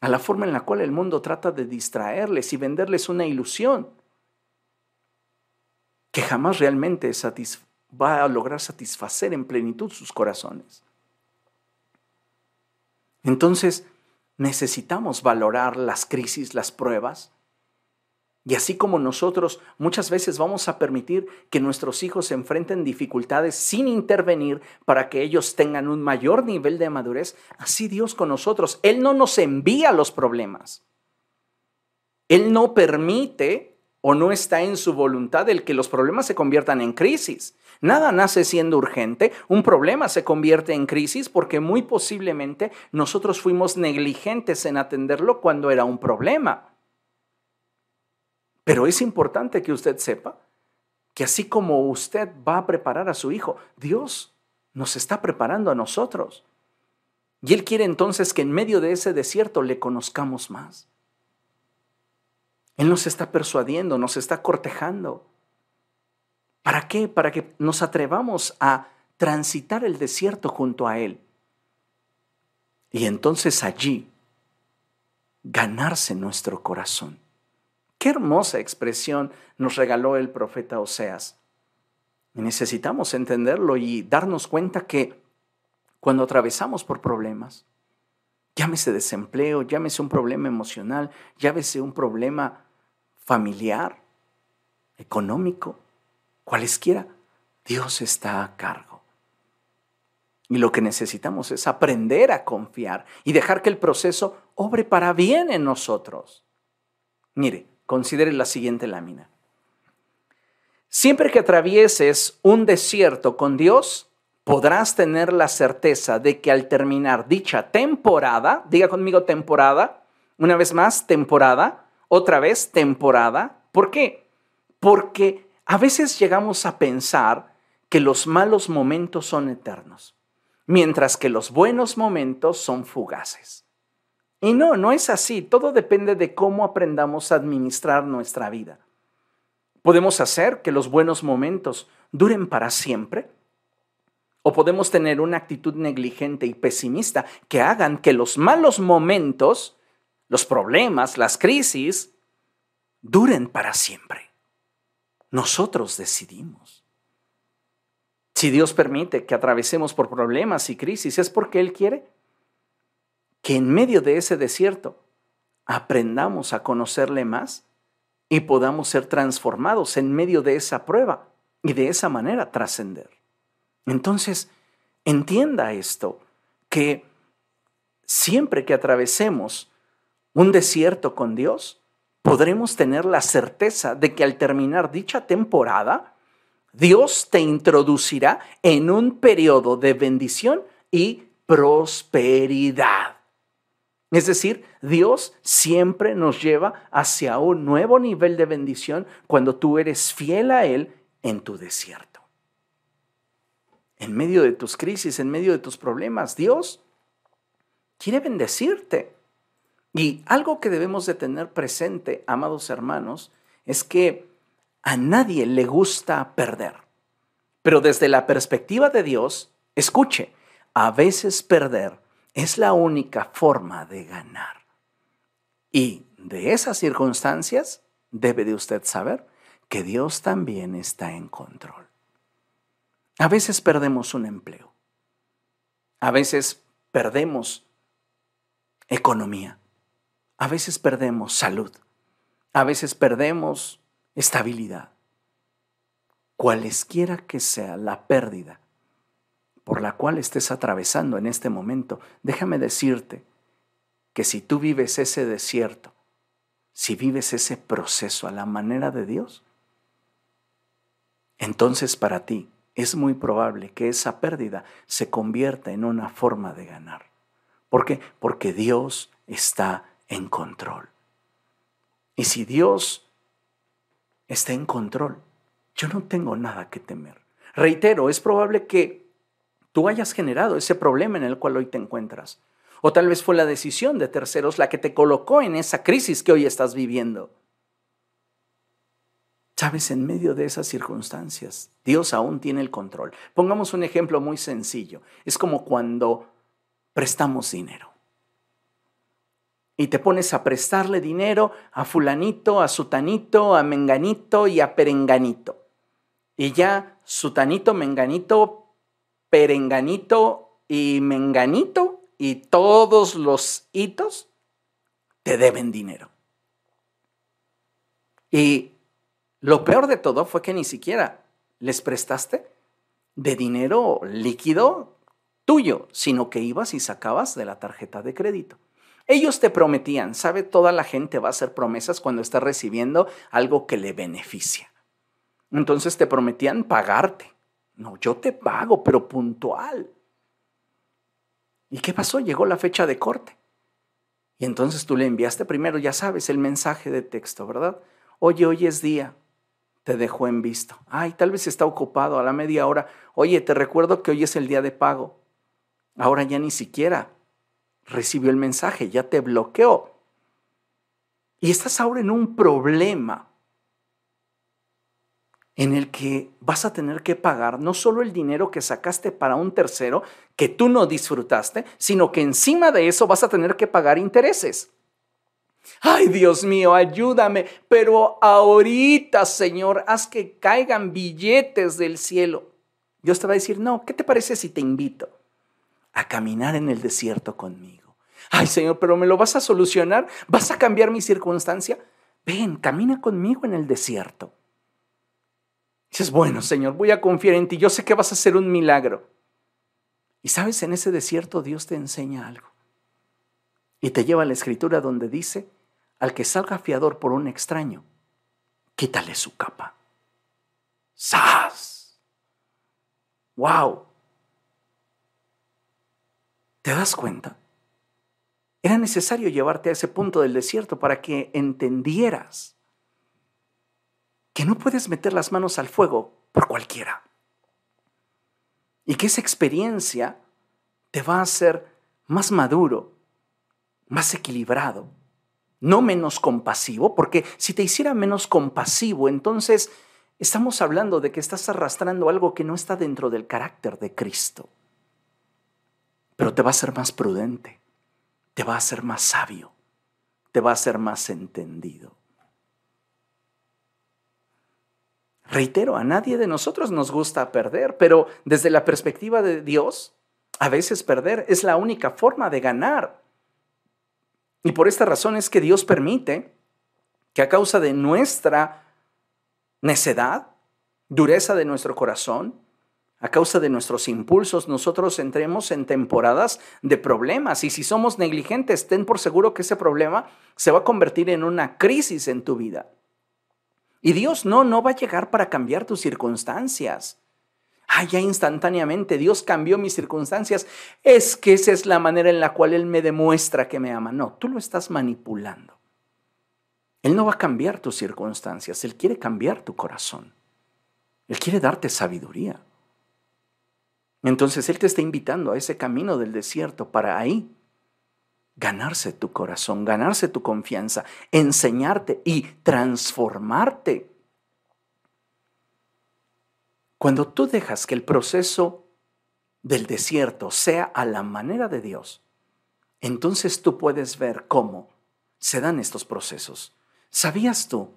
a la forma en la cual el mundo trata de distraerles y venderles una ilusión que jamás realmente va a lograr satisfacer en plenitud sus corazones. Entonces, necesitamos valorar las crisis, las pruebas, y así como nosotros muchas veces vamos a permitir que nuestros hijos se enfrenten dificultades sin intervenir para que ellos tengan un mayor nivel de madurez, así Dios con nosotros. Él no nos envía los problemas. Él no permite o no está en su voluntad el que los problemas se conviertan en crisis. Nada nace siendo urgente, un problema se convierte en crisis porque muy posiblemente nosotros fuimos negligentes en atenderlo cuando era un problema. Pero es importante que usted sepa que así como usted va a preparar a su hijo, Dios nos está preparando a nosotros. Y Él quiere entonces que en medio de ese desierto le conozcamos más. Él nos está persuadiendo, nos está cortejando. ¿Para qué? Para que nos atrevamos a transitar el desierto junto a Él. Y entonces allí ganarse nuestro corazón. Qué hermosa expresión nos regaló el profeta Oseas. necesitamos entenderlo y darnos cuenta que cuando atravesamos por problemas, llámese desempleo, llámese un problema emocional, llámese un problema familiar, económico, cualesquiera, Dios está a cargo. Y lo que necesitamos es aprender a confiar y dejar que el proceso obre para bien en nosotros. Mire, Considere la siguiente lámina. Siempre que atravieses un desierto con Dios, podrás tener la certeza de que al terminar dicha temporada, diga conmigo temporada, una vez más temporada, otra vez temporada. ¿Por qué? Porque a veces llegamos a pensar que los malos momentos son eternos, mientras que los buenos momentos son fugaces. Y no, no es así. Todo depende de cómo aprendamos a administrar nuestra vida. Podemos hacer que los buenos momentos duren para siempre. O podemos tener una actitud negligente y pesimista que hagan que los malos momentos, los problemas, las crisis, duren para siempre. Nosotros decidimos. Si Dios permite que atravesemos por problemas y crisis, es porque Él quiere que en medio de ese desierto aprendamos a conocerle más y podamos ser transformados en medio de esa prueba y de esa manera trascender. Entonces, entienda esto, que siempre que atravesemos un desierto con Dios, podremos tener la certeza de que al terminar dicha temporada, Dios te introducirá en un periodo de bendición y prosperidad. Es decir, Dios siempre nos lleva hacia un nuevo nivel de bendición cuando tú eres fiel a Él en tu desierto. En medio de tus crisis, en medio de tus problemas, Dios quiere bendecirte. Y algo que debemos de tener presente, amados hermanos, es que a nadie le gusta perder. Pero desde la perspectiva de Dios, escuche, a veces perder es la única forma de ganar. Y de esas circunstancias debe de usted saber que Dios también está en control. A veces perdemos un empleo. A veces perdemos economía. A veces perdemos salud. A veces perdemos estabilidad. Cualesquiera que sea la pérdida por la cual estés atravesando en este momento, déjame decirte que si tú vives ese desierto, si vives ese proceso a la manera de Dios, entonces para ti es muy probable que esa pérdida se convierta en una forma de ganar. ¿Por qué? Porque Dios está en control. Y si Dios está en control, yo no tengo nada que temer. Reitero, es probable que tú hayas generado ese problema en el cual hoy te encuentras. O tal vez fue la decisión de terceros la que te colocó en esa crisis que hoy estás viviendo. Sabes, en medio de esas circunstancias, Dios aún tiene el control. Pongamos un ejemplo muy sencillo. Es como cuando prestamos dinero. Y te pones a prestarle dinero a fulanito, a sutanito, a menganito y a perenganito. Y ya sutanito, menganito, perenganito y menganito y todos los hitos te deben dinero. Y lo peor de todo fue que ni siquiera les prestaste de dinero líquido tuyo, sino que ibas y sacabas de la tarjeta de crédito. Ellos te prometían, ¿sabe? Toda la gente va a hacer promesas cuando está recibiendo algo que le beneficia. Entonces te prometían pagarte. No, yo te pago, pero puntual. ¿Y qué pasó? Llegó la fecha de corte. Y entonces tú le enviaste primero, ya sabes, el mensaje de texto, ¿verdad? Oye, hoy es día. Te dejó en visto. Ay, tal vez está ocupado a la media hora. Oye, te recuerdo que hoy es el día de pago. Ahora ya ni siquiera recibió el mensaje, ya te bloqueó. Y estás ahora en un problema en el que vas a tener que pagar no solo el dinero que sacaste para un tercero que tú no disfrutaste, sino que encima de eso vas a tener que pagar intereses. Ay, Dios mío, ayúdame, pero ahorita, Señor, haz que caigan billetes del cielo. Dios te va a decir, no, ¿qué te parece si te invito a caminar en el desierto conmigo? Ay, Señor, pero ¿me lo vas a solucionar? ¿Vas a cambiar mi circunstancia? Ven, camina conmigo en el desierto. Dices, bueno, Señor, voy a confiar en ti. Yo sé que vas a hacer un milagro. Y sabes, en ese desierto Dios te enseña algo. Y te lleva a la escritura donde dice, al que salga fiador por un extraño, quítale su capa. ¡Sas! ¡Wow! ¿Te das cuenta? Era necesario llevarte a ese punto del desierto para que entendieras que no puedes meter las manos al fuego por cualquiera. Y que esa experiencia te va a hacer más maduro, más equilibrado, no menos compasivo, porque si te hiciera menos compasivo, entonces estamos hablando de que estás arrastrando algo que no está dentro del carácter de Cristo. Pero te va a hacer más prudente, te va a hacer más sabio, te va a hacer más entendido. Reitero, a nadie de nosotros nos gusta perder, pero desde la perspectiva de Dios, a veces perder es la única forma de ganar. Y por esta razón es que Dios permite que a causa de nuestra necedad, dureza de nuestro corazón, a causa de nuestros impulsos, nosotros entremos en temporadas de problemas. Y si somos negligentes, ten por seguro que ese problema se va a convertir en una crisis en tu vida. Y Dios no, no va a llegar para cambiar tus circunstancias. Ah, ya instantáneamente Dios cambió mis circunstancias. Es que esa es la manera en la cual Él me demuestra que me ama. No, tú lo estás manipulando. Él no va a cambiar tus circunstancias, Él quiere cambiar tu corazón. Él quiere darte sabiduría. Entonces Él te está invitando a ese camino del desierto para ahí ganarse tu corazón, ganarse tu confianza, enseñarte y transformarte. Cuando tú dejas que el proceso del desierto sea a la manera de Dios, entonces tú puedes ver cómo se dan estos procesos. ¿Sabías tú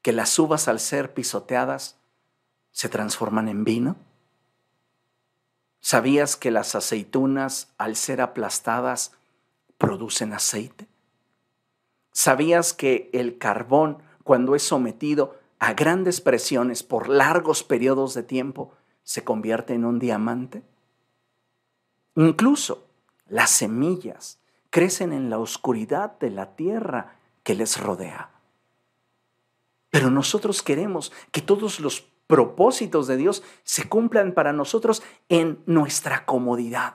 que las uvas al ser pisoteadas se transforman en vino? ¿Sabías que las aceitunas al ser aplastadas producen aceite? ¿Sabías que el carbón, cuando es sometido a grandes presiones por largos periodos de tiempo, se convierte en un diamante? Incluso las semillas crecen en la oscuridad de la tierra que les rodea. Pero nosotros queremos que todos los propósitos de Dios se cumplan para nosotros en nuestra comodidad,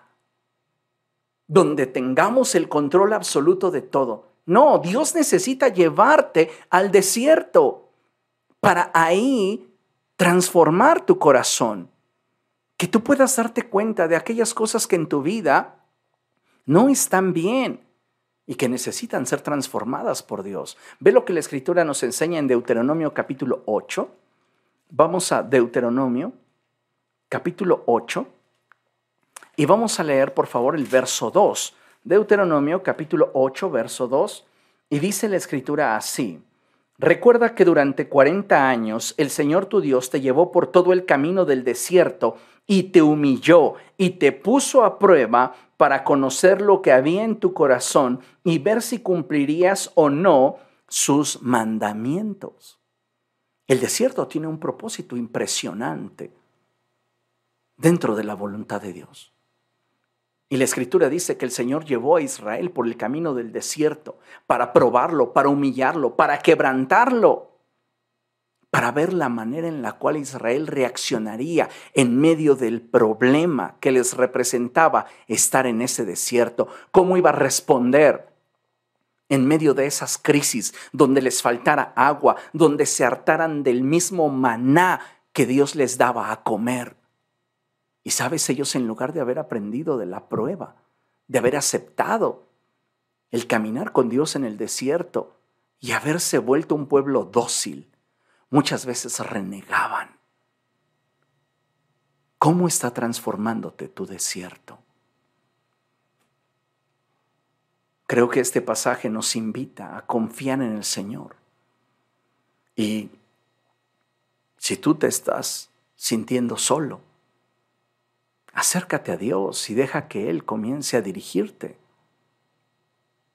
donde tengamos el control absoluto de todo. No, Dios necesita llevarte al desierto para ahí transformar tu corazón, que tú puedas darte cuenta de aquellas cosas que en tu vida no están bien y que necesitan ser transformadas por Dios. Ve lo que la Escritura nos enseña en Deuteronomio capítulo 8. Vamos a Deuteronomio capítulo 8 y vamos a leer por favor el verso 2. Deuteronomio capítulo 8 verso 2 y dice la Escritura así. Recuerda que durante 40 años el Señor tu Dios te llevó por todo el camino del desierto y te humilló y te puso a prueba para conocer lo que había en tu corazón y ver si cumplirías o no sus mandamientos. El desierto tiene un propósito impresionante dentro de la voluntad de Dios. Y la escritura dice que el Señor llevó a Israel por el camino del desierto para probarlo, para humillarlo, para quebrantarlo para ver la manera en la cual Israel reaccionaría en medio del problema que les representaba estar en ese desierto, cómo iba a responder en medio de esas crisis donde les faltara agua, donde se hartaran del mismo maná que Dios les daba a comer. Y sabes, ellos en lugar de haber aprendido de la prueba, de haber aceptado el caminar con Dios en el desierto y haberse vuelto un pueblo dócil, muchas veces renegaban. ¿Cómo está transformándote tu desierto? Creo que este pasaje nos invita a confiar en el Señor. Y si tú te estás sintiendo solo, acércate a Dios y deja que Él comience a dirigirte.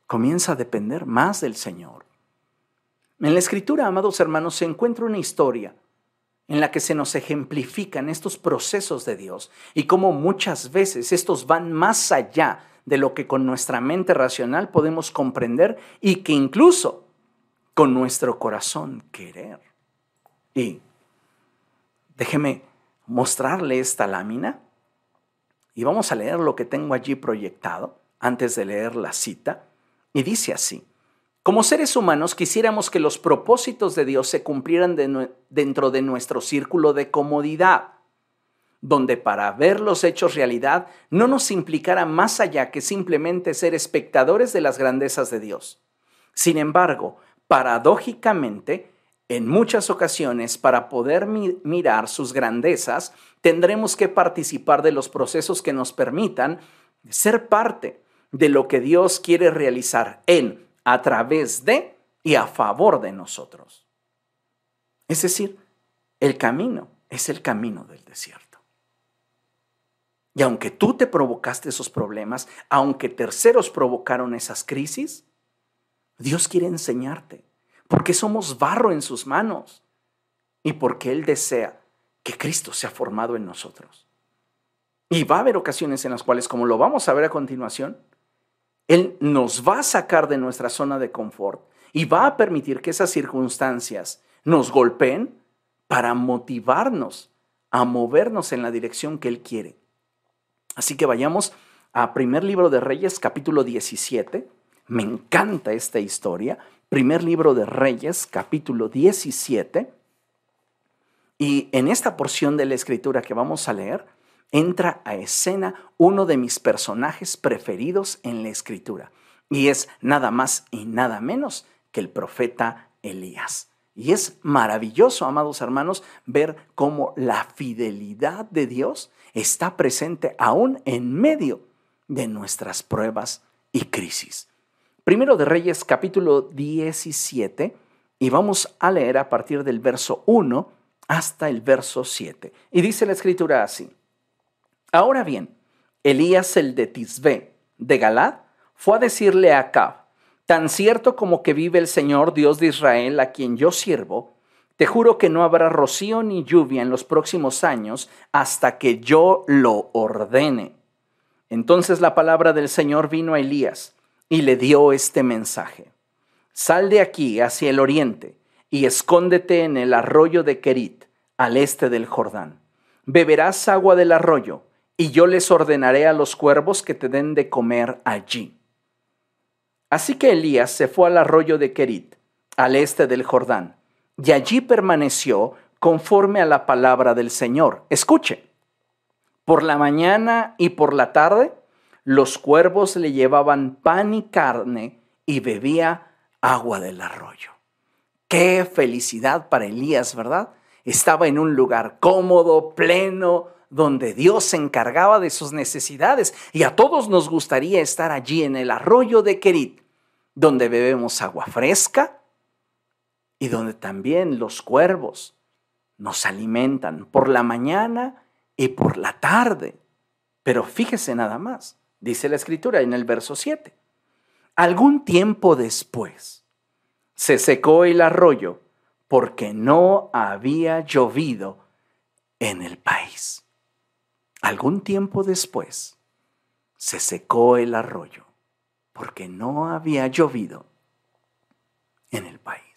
Comienza a depender más del Señor. En la escritura, amados hermanos, se encuentra una historia en la que se nos ejemplifican estos procesos de Dios y cómo muchas veces estos van más allá de lo que con nuestra mente racional podemos comprender y que incluso con nuestro corazón querer. Y déjeme mostrarle esta lámina y vamos a leer lo que tengo allí proyectado antes de leer la cita. Y dice así, como seres humanos quisiéramos que los propósitos de Dios se cumplieran dentro de nuestro círculo de comodidad, donde para ver los hechos realidad no nos implicara más allá que simplemente ser espectadores de las grandezas de Dios. Sin embargo, paradójicamente, en muchas ocasiones, para poder mirar sus grandezas, tendremos que participar de los procesos que nos permitan ser parte de lo que Dios quiere realizar en a través de y a favor de nosotros. Es decir, el camino es el camino del desierto. Y aunque tú te provocaste esos problemas, aunque terceros provocaron esas crisis, Dios quiere enseñarte, porque somos barro en sus manos y porque Él desea que Cristo sea formado en nosotros. Y va a haber ocasiones en las cuales, como lo vamos a ver a continuación, él nos va a sacar de nuestra zona de confort y va a permitir que esas circunstancias nos golpeen para motivarnos a movernos en la dirección que Él quiere. Así que vayamos a primer libro de Reyes, capítulo 17. Me encanta esta historia. Primer libro de Reyes, capítulo 17. Y en esta porción de la escritura que vamos a leer, entra a escena uno de mis personajes preferidos en la escritura, y es nada más y nada menos que el profeta Elías. Y es maravilloso, amados hermanos, ver cómo la fidelidad de Dios está presente aún en medio de nuestras pruebas y crisis. Primero de Reyes capítulo 17 y vamos a leer a partir del verso 1 hasta el verso 7. Y dice la escritura así. Ahora bien, Elías el de Tisbe, de Galad, fue a decirle a Acab, tan cierto como que vive el Señor Dios de Israel, a quien yo sirvo, te juro que no habrá rocío ni lluvia en los próximos años hasta que yo lo ordene. Entonces la palabra del Señor vino a Elías y le dio este mensaje. Sal de aquí hacia el oriente y escóndete en el arroyo de Kerit, al este del Jordán. Beberás agua del arroyo y yo les ordenaré a los cuervos que te den de comer allí. Así que Elías se fue al arroyo de Kerit, al este del Jordán, y allí permaneció conforme a la palabra del Señor. Escuche, por la mañana y por la tarde los cuervos le llevaban pan y carne y bebía agua del arroyo. Qué felicidad para Elías, ¿verdad? Estaba en un lugar cómodo, pleno, donde Dios se encargaba de sus necesidades. Y a todos nos gustaría estar allí en el arroyo de Kerit, donde bebemos agua fresca y donde también los cuervos nos alimentan por la mañana y por la tarde. Pero fíjese nada más, dice la escritura en el verso 7. Algún tiempo después se secó el arroyo porque no había llovido en el país. Algún tiempo después se secó el arroyo porque no había llovido en el país.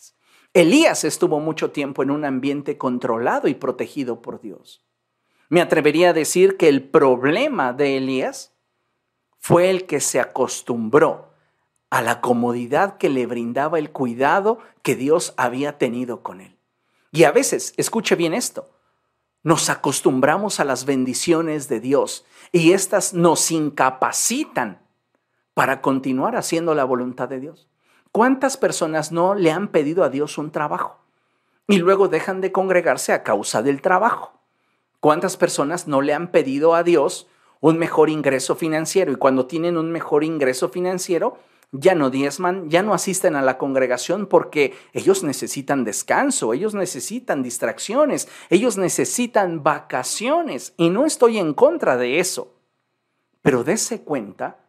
Elías estuvo mucho tiempo en un ambiente controlado y protegido por Dios. Me atrevería a decir que el problema de Elías fue el que se acostumbró a la comodidad que le brindaba el cuidado que Dios había tenido con él. Y a veces, escuche bien esto, nos acostumbramos a las bendiciones de Dios y éstas nos incapacitan para continuar haciendo la voluntad de Dios. ¿Cuántas personas no le han pedido a Dios un trabajo y luego dejan de congregarse a causa del trabajo? ¿Cuántas personas no le han pedido a Dios un mejor ingreso financiero y cuando tienen un mejor ingreso financiero ya no diezman, ya no asisten a la congregación porque ellos necesitan descanso, ellos necesitan distracciones, ellos necesitan vacaciones y no estoy en contra de eso. Pero dése cuenta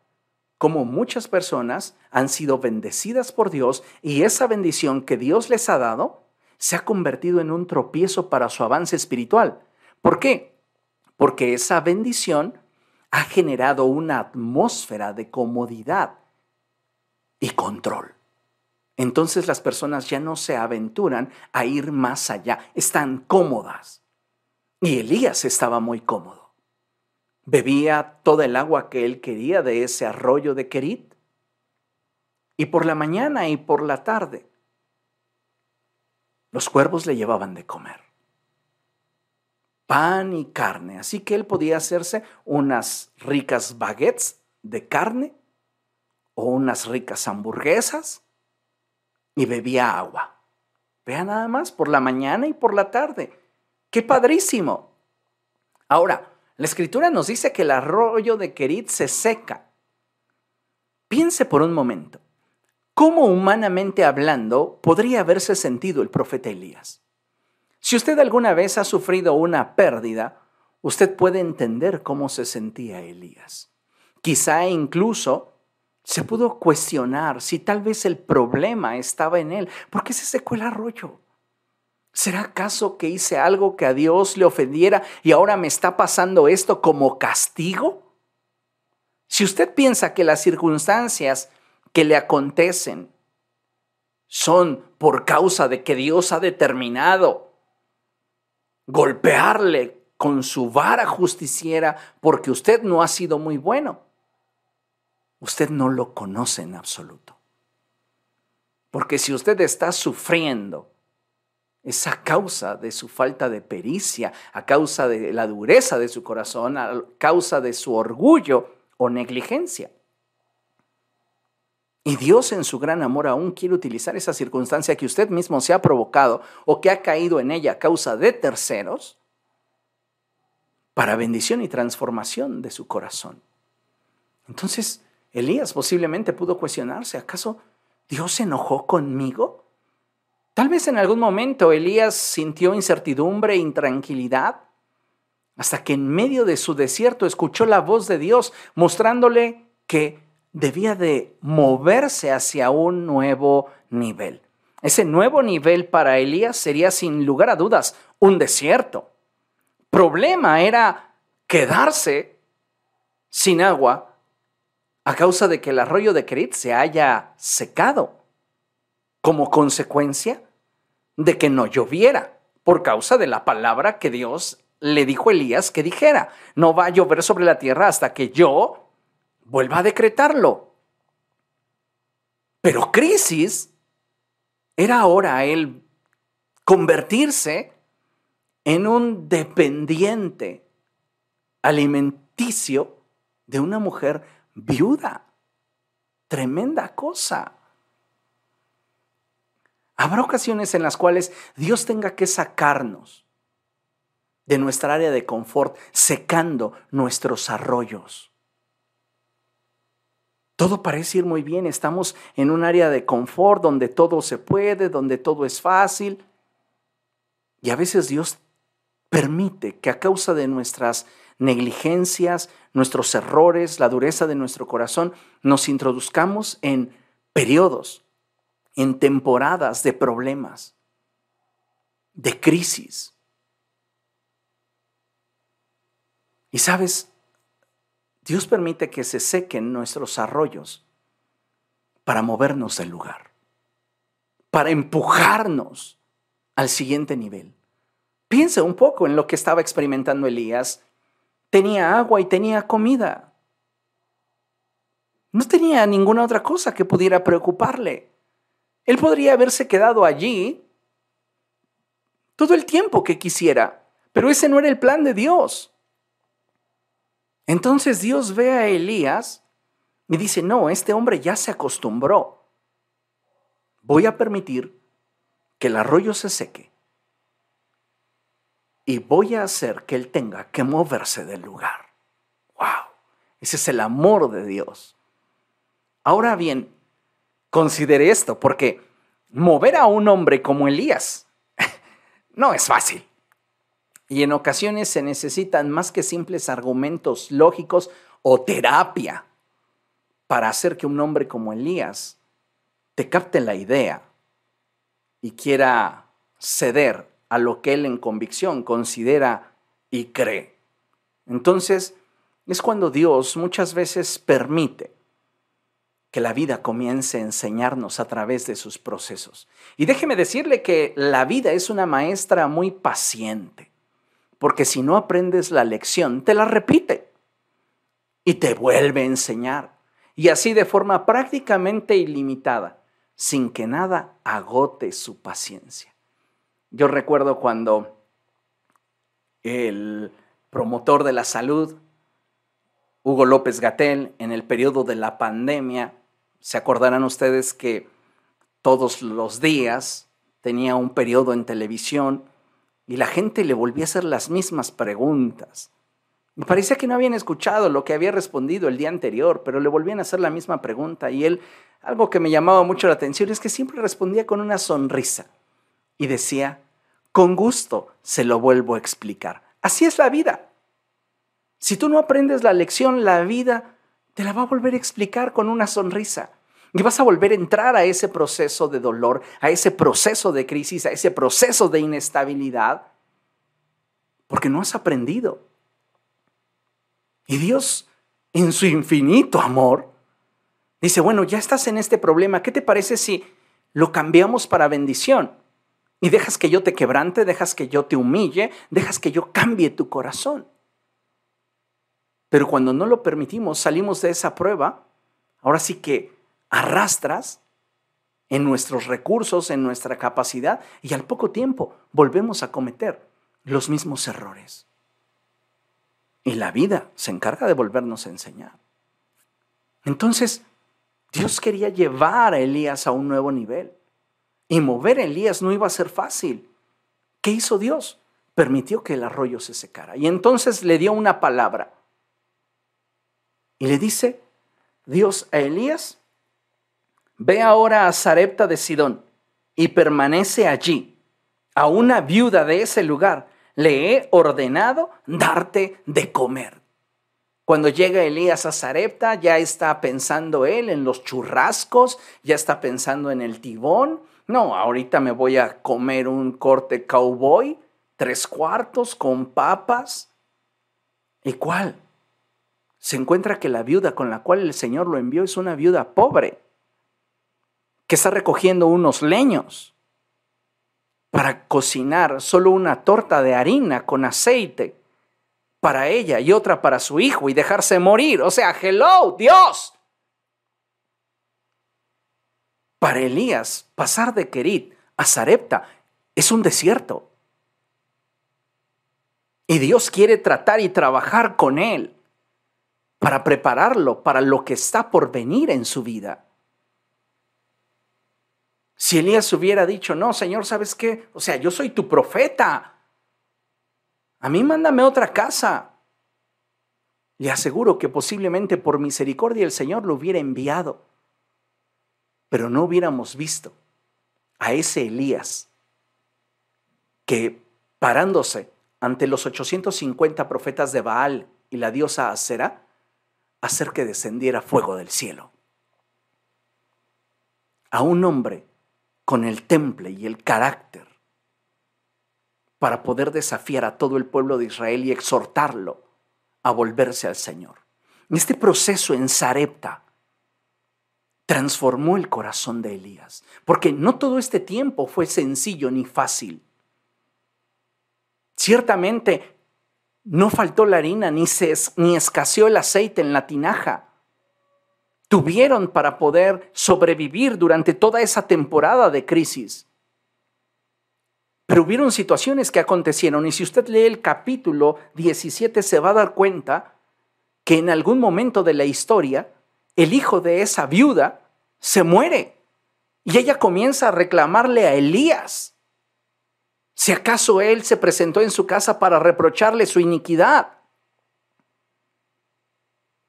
cómo muchas personas han sido bendecidas por Dios y esa bendición que Dios les ha dado se ha convertido en un tropiezo para su avance espiritual. ¿Por qué? Porque esa bendición ha generado una atmósfera de comodidad y control. Entonces las personas ya no se aventuran a ir más allá, están cómodas. Y Elías estaba muy cómodo. Bebía toda el agua que él quería de ese arroyo de Kerit. Y por la mañana y por la tarde, los cuervos le llevaban de comer. Pan y carne. Así que él podía hacerse unas ricas baguettes de carne o unas ricas hamburguesas y bebía agua. Vea nada más, por la mañana y por la tarde. ¡Qué padrísimo! Ahora, la escritura nos dice que el arroyo de Kerit se seca. Piense por un momento, ¿cómo humanamente hablando podría haberse sentido el profeta Elías? Si usted alguna vez ha sufrido una pérdida, usted puede entender cómo se sentía Elías. Quizá incluso se pudo cuestionar si tal vez el problema estaba en él. ¿Por qué se secó el arroyo? ¿Será acaso que hice algo que a Dios le ofendiera y ahora me está pasando esto como castigo? Si usted piensa que las circunstancias que le acontecen son por causa de que Dios ha determinado golpearle con su vara justiciera porque usted no ha sido muy bueno, usted no lo conoce en absoluto. Porque si usted está sufriendo, es a causa de su falta de pericia, a causa de la dureza de su corazón, a causa de su orgullo o negligencia. Y Dios en su gran amor aún quiere utilizar esa circunstancia que usted mismo se ha provocado o que ha caído en ella a causa de terceros para bendición y transformación de su corazón. Entonces, Elías posiblemente pudo cuestionarse, ¿acaso Dios se enojó conmigo? Tal vez en algún momento Elías sintió incertidumbre e intranquilidad, hasta que en medio de su desierto escuchó la voz de Dios mostrándole que debía de moverse hacia un nuevo nivel. Ese nuevo nivel para Elías sería sin lugar a dudas un desierto. Problema era quedarse sin agua a causa de que el arroyo de Kerit se haya secado como consecuencia de que no lloviera por causa de la palabra que Dios le dijo a Elías que dijera, no va a llover sobre la tierra hasta que yo vuelva a decretarlo. Pero crisis era ahora él convertirse en un dependiente alimenticio de una mujer viuda. Tremenda cosa. Habrá ocasiones en las cuales Dios tenga que sacarnos de nuestra área de confort, secando nuestros arroyos. Todo parece ir muy bien, estamos en un área de confort donde todo se puede, donde todo es fácil. Y a veces Dios permite que a causa de nuestras negligencias, nuestros errores, la dureza de nuestro corazón, nos introduzcamos en periodos, en temporadas de problemas, de crisis. Y sabes, Dios permite que se sequen nuestros arroyos para movernos del lugar, para empujarnos al siguiente nivel. Piensa un poco en lo que estaba experimentando Elías. Tenía agua y tenía comida. No tenía ninguna otra cosa que pudiera preocuparle. Él podría haberse quedado allí todo el tiempo que quisiera, pero ese no era el plan de Dios. Entonces Dios ve a Elías y dice, no, este hombre ya se acostumbró. Voy a permitir que el arroyo se seque y voy a hacer que él tenga que moverse del lugar. ¡Wow! Ese es el amor de Dios. Ahora bien, considere esto, porque mover a un hombre como Elías no es fácil. Y en ocasiones se necesitan más que simples argumentos lógicos o terapia para hacer que un hombre como Elías te capte la idea y quiera ceder a lo que él en convicción considera y cree. Entonces, es cuando Dios muchas veces permite que la vida comience a enseñarnos a través de sus procesos. Y déjeme decirle que la vida es una maestra muy paciente porque si no aprendes la lección, te la repite y te vuelve a enseñar. Y así de forma prácticamente ilimitada, sin que nada agote su paciencia. Yo recuerdo cuando el promotor de la salud, Hugo López Gatel, en el periodo de la pandemia, se acordarán ustedes que todos los días tenía un periodo en televisión y la gente le volvía a hacer las mismas preguntas. Me parecía que no habían escuchado lo que había respondido el día anterior, pero le volvían a hacer la misma pregunta y él, algo que me llamaba mucho la atención es que siempre respondía con una sonrisa y decía, con gusto se lo vuelvo a explicar. Así es la vida. Si tú no aprendes la lección, la vida te la va a volver a explicar con una sonrisa. Y vas a volver a entrar a ese proceso de dolor, a ese proceso de crisis, a ese proceso de inestabilidad, porque no has aprendido. Y Dios, en su infinito amor, dice, bueno, ya estás en este problema, ¿qué te parece si lo cambiamos para bendición? Y dejas que yo te quebrante, dejas que yo te humille, dejas que yo cambie tu corazón. Pero cuando no lo permitimos, salimos de esa prueba, ahora sí que arrastras en nuestros recursos, en nuestra capacidad, y al poco tiempo volvemos a cometer los mismos errores. Y la vida se encarga de volvernos a enseñar. Entonces, Dios quería llevar a Elías a un nuevo nivel. Y mover a Elías no iba a ser fácil. ¿Qué hizo Dios? Permitió que el arroyo se secara. Y entonces le dio una palabra. Y le dice, Dios a Elías, ve ahora a Sarepta de Sidón y permanece allí. A una viuda de ese lugar le he ordenado darte de comer. Cuando llega Elías a Sarepta, ya está pensando él en los churrascos, ya está pensando en el tibón. No, ahorita me voy a comer un corte cowboy, tres cuartos con papas. ¿Y cuál? Se encuentra que la viuda con la cual el Señor lo envió es una viuda pobre, que está recogiendo unos leños para cocinar solo una torta de harina con aceite para ella y otra para su hijo y dejarse morir. O sea, hello, Dios. Para Elías, pasar de Kerit a Sarepta es un desierto. Y Dios quiere tratar y trabajar con él para prepararlo para lo que está por venir en su vida. Si Elías hubiera dicho, no, Señor, ¿sabes qué? O sea, yo soy tu profeta. A mí mándame otra casa. Le aseguro que posiblemente por misericordia el Señor lo hubiera enviado, pero no hubiéramos visto a ese Elías que parándose ante los 850 profetas de Baal y la diosa Asera, hacer que descendiera fuego del cielo. A un hombre con el temple y el carácter para poder desafiar a todo el pueblo de Israel y exhortarlo a volverse al Señor. Este proceso en Sarepta transformó el corazón de Elías, porque no todo este tiempo fue sencillo ni fácil. Ciertamente no faltó la harina ni, se, ni escaseó el aceite en la tinaja. Tuvieron para poder sobrevivir durante toda esa temporada de crisis. Pero hubieron situaciones que acontecieron y si usted lee el capítulo 17 se va a dar cuenta que en algún momento de la historia el hijo de esa viuda se muere y ella comienza a reclamarle a Elías si acaso él se presentó en su casa para reprocharle su iniquidad.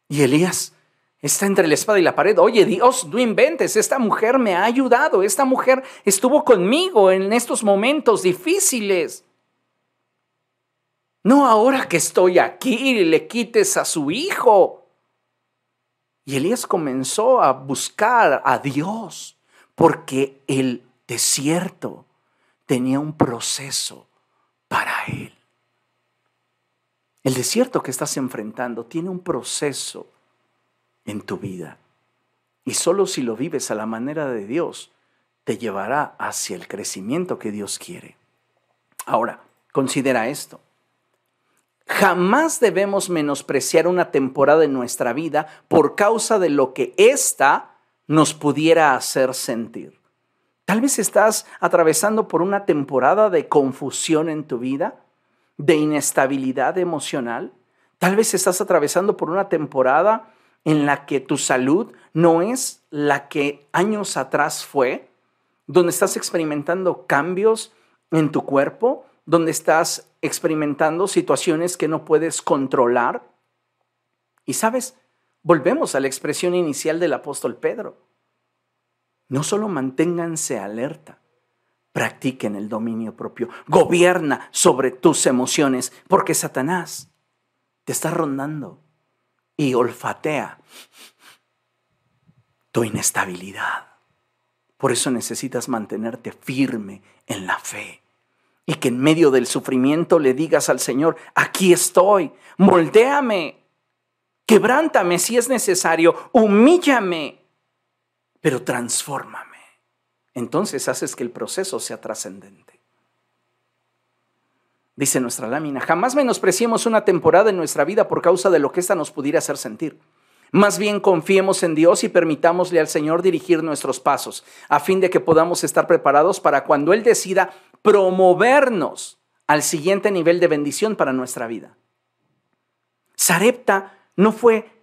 Y Elías Está entre la espada y la pared. Oye, Dios, no inventes, esta mujer me ha ayudado, esta mujer estuvo conmigo en estos momentos difíciles. No ahora que estoy aquí le quites a su hijo. Y Elías comenzó a buscar a Dios porque el desierto tenía un proceso para él. El desierto que estás enfrentando tiene un proceso en tu vida. Y solo si lo vives a la manera de Dios, te llevará hacia el crecimiento que Dios quiere. Ahora, considera esto. Jamás debemos menospreciar una temporada en nuestra vida por causa de lo que ésta nos pudiera hacer sentir. Tal vez estás atravesando por una temporada de confusión en tu vida, de inestabilidad emocional. Tal vez estás atravesando por una temporada en la que tu salud no es la que años atrás fue, donde estás experimentando cambios en tu cuerpo, donde estás experimentando situaciones que no puedes controlar. Y sabes, volvemos a la expresión inicial del apóstol Pedro. No solo manténganse alerta, practiquen el dominio propio, gobierna sobre tus emociones, porque Satanás te está rondando y olfatea tu inestabilidad. Por eso necesitas mantenerte firme en la fe y que en medio del sufrimiento le digas al Señor, aquí estoy, moldéame, quebrántame si es necesario, humíllame, pero transfórmame. Entonces haces que el proceso sea trascendente. Dice nuestra lámina, jamás menospreciemos una temporada en nuestra vida por causa de lo que ésta nos pudiera hacer sentir. Más bien confiemos en Dios y permitámosle al Señor dirigir nuestros pasos, a fin de que podamos estar preparados para cuando Él decida promovernos al siguiente nivel de bendición para nuestra vida. Sarepta no fue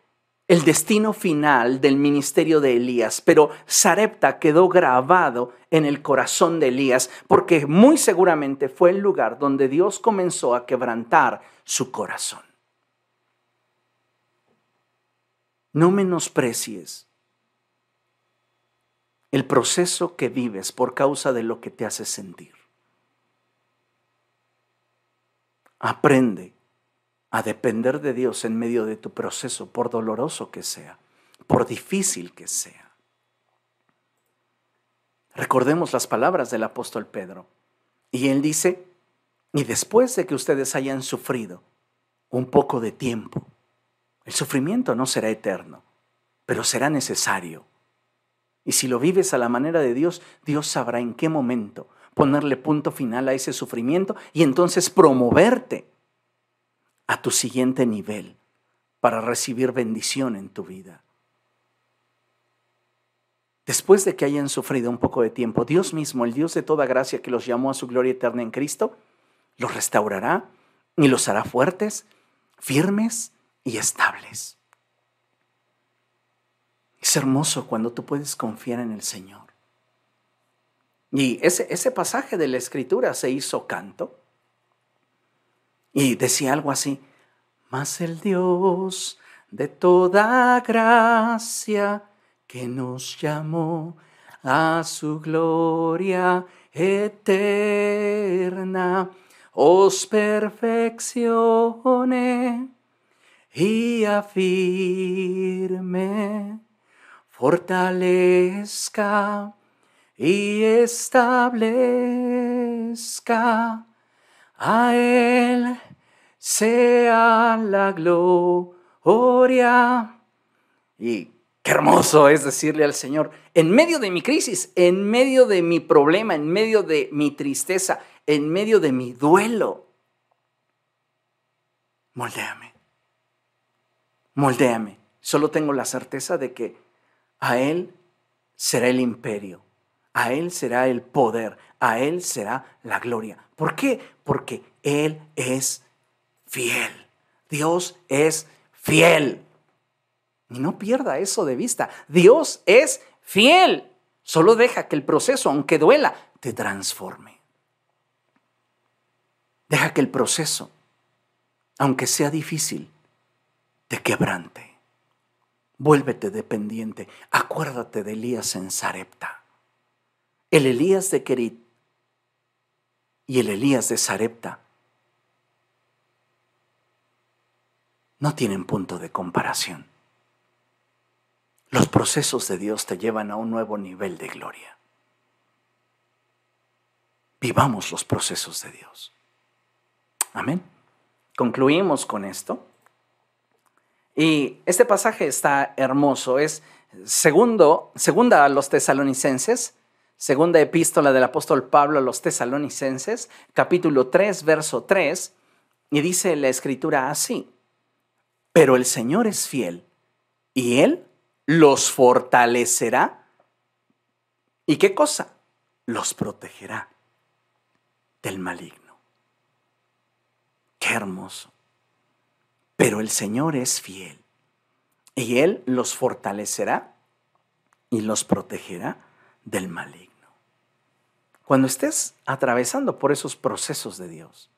el destino final del ministerio de Elías, pero Sarepta quedó grabado en el corazón de Elías porque muy seguramente fue el lugar donde Dios comenzó a quebrantar su corazón. No menosprecies el proceso que vives por causa de lo que te hace sentir. Aprende a depender de Dios en medio de tu proceso, por doloroso que sea, por difícil que sea. Recordemos las palabras del apóstol Pedro. Y él dice, y después de que ustedes hayan sufrido un poco de tiempo, el sufrimiento no será eterno, pero será necesario. Y si lo vives a la manera de Dios, Dios sabrá en qué momento ponerle punto final a ese sufrimiento y entonces promoverte a tu siguiente nivel para recibir bendición en tu vida. Después de que hayan sufrido un poco de tiempo, Dios mismo, el Dios de toda gracia que los llamó a su gloria eterna en Cristo, los restaurará y los hará fuertes, firmes y estables. Es hermoso cuando tú puedes confiar en el Señor. Y ese, ese pasaje de la Escritura se hizo canto y decía algo así, mas el Dios de toda gracia que nos llamó a su gloria eterna, os perfeccione y afirme, fortalezca y establezca a Él sea la gloria. Y qué hermoso es decirle al Señor, en medio de mi crisis, en medio de mi problema, en medio de mi tristeza, en medio de mi duelo, moldéame, moldéame. Solo tengo la certeza de que a Él será el imperio, a Él será el poder, a Él será la gloria. ¿Por qué? Porque Él es fiel. Dios es fiel. Y no pierda eso de vista. Dios es fiel. Solo deja que el proceso, aunque duela, te transforme. Deja que el proceso, aunque sea difícil, te quebrante. Vuélvete dependiente. Acuérdate de Elías en Sarepta. El Elías de Kerit y el Elías de Sarepta no tienen punto de comparación. Los procesos de Dios te llevan a un nuevo nivel de gloria. Vivamos los procesos de Dios. Amén. Concluimos con esto. Y este pasaje está hermoso. Es segundo, segunda a los tesalonicenses, Segunda epístola del apóstol Pablo a los tesalonicenses, capítulo 3, verso 3, y dice la escritura así, pero el Señor es fiel y Él los fortalecerá. ¿Y qué cosa? Los protegerá del maligno. Qué hermoso. Pero el Señor es fiel y Él los fortalecerá y los protegerá del maligno cuando estés atravesando por esos procesos de Dios,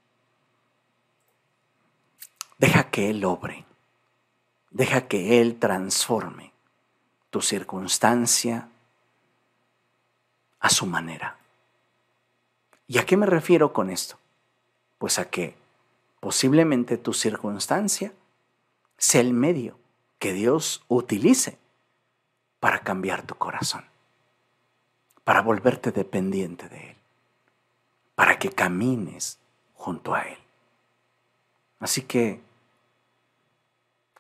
deja que Él obre, deja que Él transforme tu circunstancia a su manera. ¿Y a qué me refiero con esto? Pues a que posiblemente tu circunstancia sea el medio que Dios utilice para cambiar tu corazón para volverte dependiente de Él, para que camines junto a Él. Así que,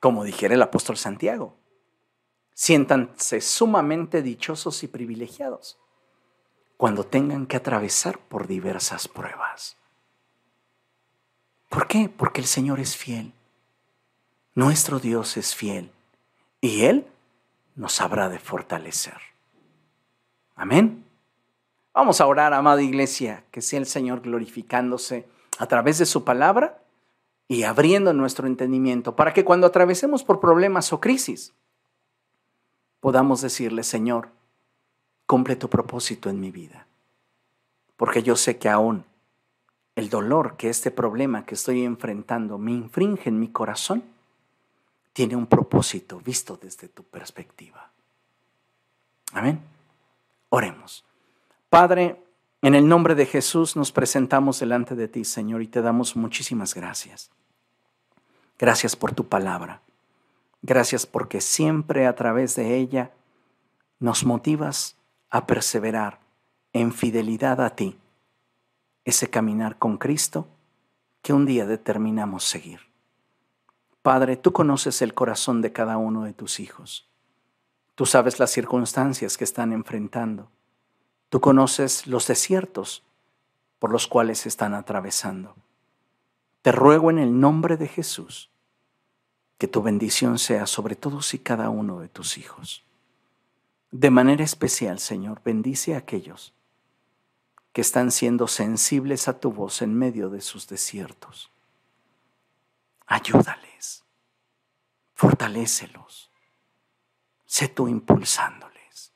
como dijera el apóstol Santiago, siéntanse sumamente dichosos y privilegiados cuando tengan que atravesar por diversas pruebas. ¿Por qué? Porque el Señor es fiel. Nuestro Dios es fiel y Él nos habrá de fortalecer. Amén. Vamos a orar, amada iglesia, que sea el Señor glorificándose a través de su palabra y abriendo nuestro entendimiento para que cuando atravesemos por problemas o crisis, podamos decirle, Señor, cumple tu propósito en mi vida. Porque yo sé que aún el dolor que este problema que estoy enfrentando me infringe en mi corazón, tiene un propósito visto desde tu perspectiva. Amén. Oremos. Padre, en el nombre de Jesús nos presentamos delante de ti, Señor, y te damos muchísimas gracias. Gracias por tu palabra. Gracias porque siempre a través de ella nos motivas a perseverar en fidelidad a ti, ese caminar con Cristo que un día determinamos seguir. Padre, tú conoces el corazón de cada uno de tus hijos. Tú sabes las circunstancias que están enfrentando. Tú conoces los desiertos por los cuales están atravesando. Te ruego en el nombre de Jesús que tu bendición sea sobre todos y cada uno de tus hijos. De manera especial, Señor, bendice a aquellos que están siendo sensibles a tu voz en medio de sus desiertos. Ayúdales, fortalécelos sé tú impulsándoles,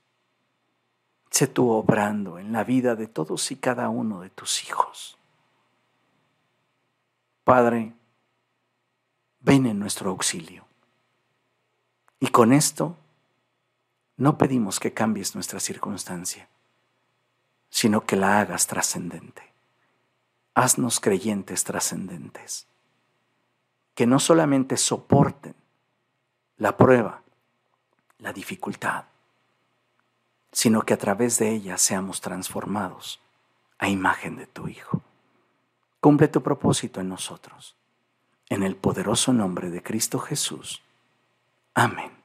sé tú obrando en la vida de todos y cada uno de tus hijos. Padre, ven en nuestro auxilio. Y con esto no pedimos que cambies nuestra circunstancia, sino que la hagas trascendente. Haznos creyentes trascendentes, que no solamente soporten la prueba, la dificultad, sino que a través de ella seamos transformados a imagen de tu Hijo. Cumple tu propósito en nosotros. En el poderoso nombre de Cristo Jesús. Amén.